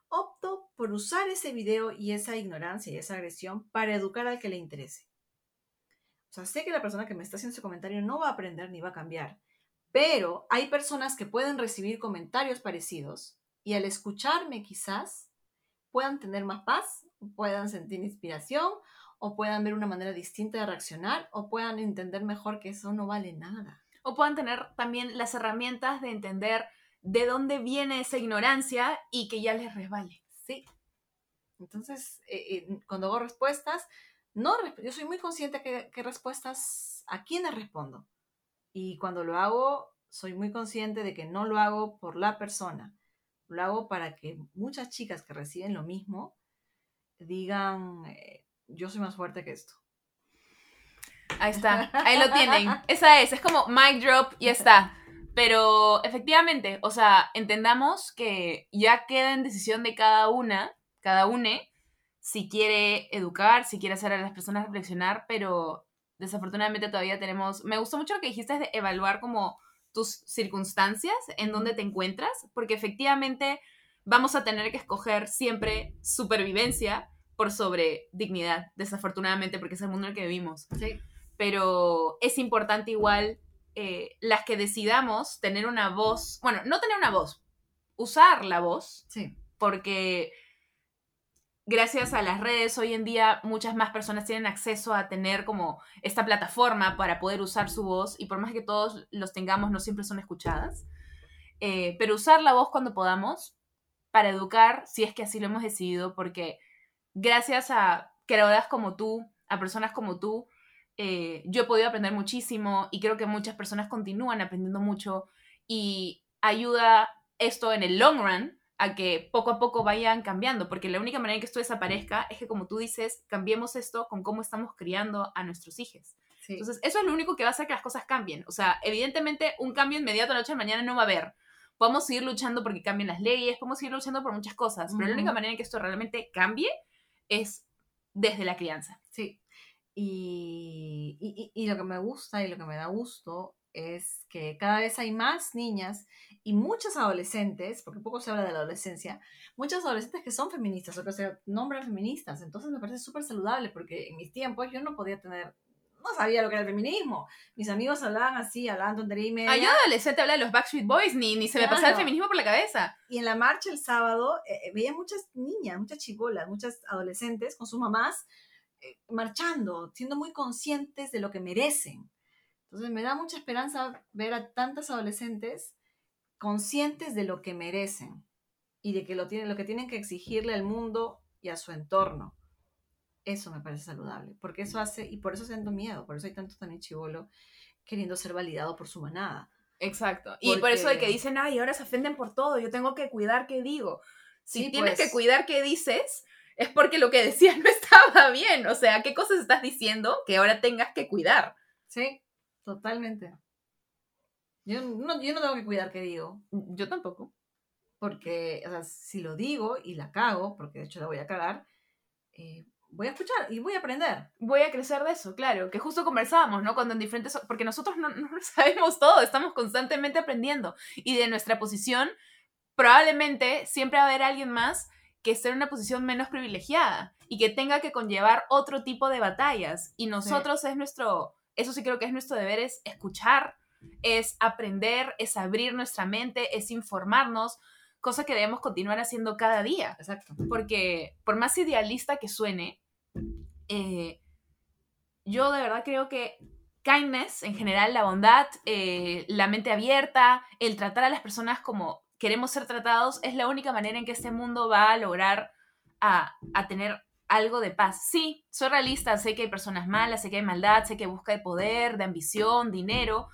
opto por usar ese video y esa ignorancia y esa agresión para educar al que le interese. O sea, sé que la persona que me está haciendo ese comentario no va a aprender ni va a cambiar, pero hay personas que pueden recibir comentarios parecidos y al escucharme quizás puedan tener más paz, puedan sentir inspiración o puedan ver una manera distinta de reaccionar o puedan entender mejor que eso no vale nada. O puedan tener también las herramientas de entender de dónde viene esa ignorancia y que ya les resbale. Sí. Entonces, eh, eh, cuando hago respuestas, no, yo soy muy consciente que, que respuestas a quiénes respondo. Y cuando lo hago, soy muy consciente de que no lo hago por la persona. Lo hago para que muchas chicas que reciben lo mismo digan, eh, yo soy más fuerte que esto. Ahí está, (laughs) ahí lo tienen. Esa es, es como mic drop y está. Pero efectivamente, o sea, entendamos que ya queda en decisión de cada una, cada une, si quiere educar, si quiere hacer a las personas reflexionar, pero desafortunadamente todavía tenemos... Me gustó mucho lo que dijiste de evaluar como tus circunstancias, en donde te encuentras, porque efectivamente vamos a tener que escoger siempre supervivencia por sobre dignidad, desafortunadamente, porque es el mundo en el que vivimos. Sí. Pero es importante igual eh, las que decidamos tener una voz, bueno, no tener una voz, usar la voz, Sí. porque gracias a las redes hoy en día muchas más personas tienen acceso a tener como esta plataforma para poder usar su voz y por más que todos los tengamos no siempre son escuchadas, Eh, pero usar la voz cuando podamos para educar si es que así lo hemos decidido porque gracias a creadoras como tú, a personas como tú, eh, yo he podido aprender muchísimo y creo que muchas personas continúan aprendiendo mucho y ayuda esto en el long run a que poco a poco vayan cambiando, porque la única manera en que esto desaparezca es que, como tú dices, cambiemos esto con cómo estamos criando a nuestros hijos. Sí. Entonces, eso es lo único que va a hacer que las cosas cambien. O sea, evidentemente, un cambio inmediato de la noche a la mañana no va a haber. Podemos seguir luchando porque cambien las leyes, podemos seguir luchando por muchas cosas, pero la única manera en que esto realmente cambie es desde la crianza. Sí. Y- y- y lo que me gusta y lo que me da gusto es que cada vez hay más niñas y muchas adolescentes, porque poco se habla de la adolescencia, muchas adolescentes que son feministas o que se nombran feministas. Entonces me parece súper saludable porque en mis tiempos yo no podía tener, no sabía lo que era el feminismo. Mis amigos hablaban así, hablaban tontería y media. Ah, yo adolescente hablaba de los Backstreet Boys, ni, ni se me pasaba el feminismo por la cabeza. Y en la marcha el sábado eh, eh, veía muchas niñas, muchas chibolas, muchas adolescentes con sus mamás eh, marchando, siendo muy conscientes de lo que merecen. Entonces me da mucha esperanza ver a tantas adolescentes conscientes de lo que merecen y de que lo, tienen, lo que tienen que exigirle al mundo y a su entorno. Eso me parece saludable, porque eso hace, y por eso siento miedo, por eso hay tanto también chivolo queriendo ser validado por su manada. Exacto. Y por eso de que dicen, ay, ahora se ofenden por todo, yo tengo que cuidar qué digo. Si Sí, tienes pues. que cuidar qué dices, es porque lo que decías (laughs) no estaba bien. O sea, ¿qué cosas estás diciendo que ahora tengas que cuidar? Sí, totalmente. Yo no, yo no tengo que cuidar qué digo, Yo tampoco. porque, o sea, si lo digo y la cago, porque de hecho la voy a cagar, eh, voy a escuchar y voy a aprender. Voy a crecer de eso, claro. Que justo conversábamos, ¿no? Cuando en diferentes... Porque nosotros no, no (laughs) sabemos todo, estamos constantemente aprendiendo. Y de nuestra posición, probablemente siempre va a haber alguien más que esté en una posición menos privilegiada y que tenga que conllevar otro tipo de batallas. Y nosotros es nuestro, eso sí creo que es nuestro deber, es escuchar, es aprender, es abrir nuestra mente, es informarnos, cosa que debemos continuar haciendo cada día. Exacto. Porque por más idealista que suene, eh, yo de verdad creo que kindness, en general, la bondad, eh, la mente abierta, el tratar a las personas como queremos ser tratados, es la única manera en que este mundo va a lograr a, a tener algo de paz. Sí, soy realista, sé que hay personas malas, sé que hay maldad, sé que busca de poder, de ambición, dinero,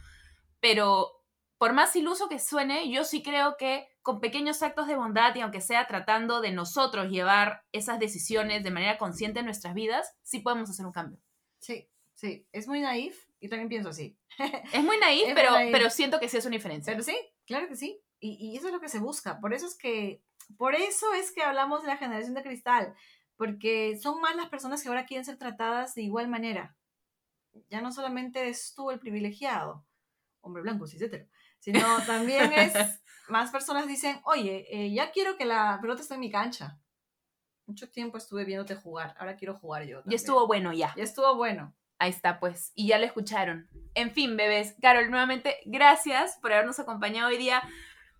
pero por más iluso que suene, yo sí creo que con pequeños actos de bondad y aunque sea tratando de nosotros llevar esas decisiones de manera consciente en nuestras vidas, sí podemos hacer un cambio. Sí, sí. Es muy naif y también pienso así. (laughs) Es muy naif, Es muy pero, naif. pero siento que sí es una diferencia. Pero sí, claro que sí. Y, y eso es lo que se busca. Por eso es que, por eso es que hablamos de la generación de cristal. Porque son más las personas que ahora quieren ser tratadas de igual manera. Ya no solamente eres tú el privilegiado, hombre blanco, cis hetero, sino también es (laughs) más personas dicen, oye, eh, ya quiero que la pelota esté en mi cancha. Mucho tiempo estuve viéndote jugar, ahora quiero jugar yo. Y también. estuvo bueno ya. Ya estuvo bueno. Ahí está, pues. Y ya lo escucharon. En fin, bebés. Carol, nuevamente, gracias por habernos acompañado hoy día.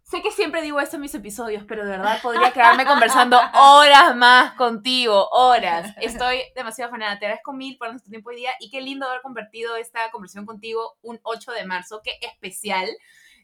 Sé que siempre digo esto en mis episodios, pero de verdad podría quedarme conversando horas más contigo, horas. Estoy demasiado afanada. Te agradezco mil por nuestro tiempo hoy día y qué lindo haber convertido esta conversación contigo un 8 de marzo. Qué especial.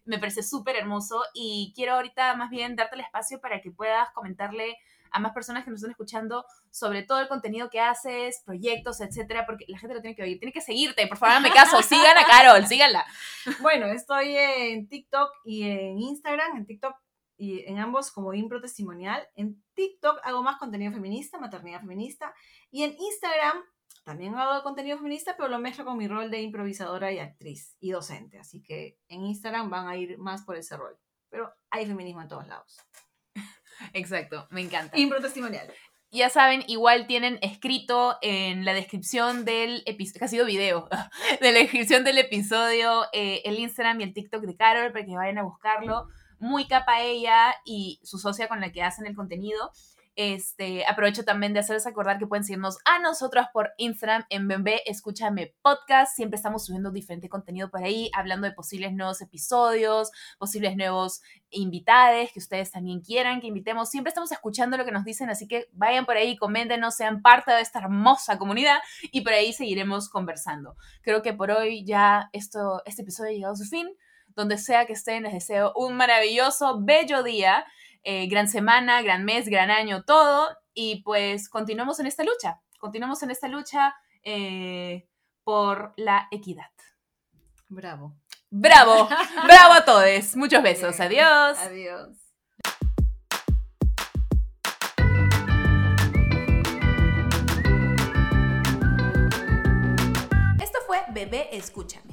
Me parece súper hermoso y quiero ahorita más bien darte el espacio para que puedas comentarle a más personas que nos están escuchando sobre todo el contenido que haces, proyectos, etcétera, porque la gente lo tiene que oír, tiene que seguirte, por favor, hazme caso, sigan a Carol, síganla. (laughs) Bueno, estoy en TikTok y en Instagram, en TikTok y en ambos como Impro Testimonial. En TikTok hago más contenido feminista, maternidad feminista. Y en Instagram también hago contenido feminista, pero lo mezclo con mi rol de improvisadora y actriz y docente. Así que en Instagram van a ir más por ese rol. Pero hay feminismo en todos lados. Exacto, me encanta. Impro testimonial. Ya saben, igual tienen escrito en la descripción del episodio, que ha sido video, (laughs) de la descripción del episodio, eh, el Instagram y el TikTok de Carol para que vayan a buscarlo. Muy capa ella y su socia con la que hacen el contenido. Este, aprovecho también de hacerles acordar que pueden seguirnos a nosotros por Instagram en Bembe Escúchame Podcast. Siempre estamos subiendo diferente contenido por ahí, hablando de posibles nuevos episodios, posibles nuevos invitados que ustedes también quieran que invitemos. Siempre estamos escuchando lo que nos dicen, así que vayan por ahí, coméntenos, sean parte de esta hermosa comunidad y por ahí seguiremos conversando. Creo que por hoy ya esto, este episodio ha llegado a su fin. Donde sea que estén, les deseo un maravilloso, bello día eh, gran semana, gran mes, gran año, todo. Y pues continuamos en esta lucha, continuamos en esta lucha eh, por la equidad. Bravo. Bravo, (laughs) bravo a todos. Muchos besos. Adiós. Adiós. Esto fue Bebé Escúchame.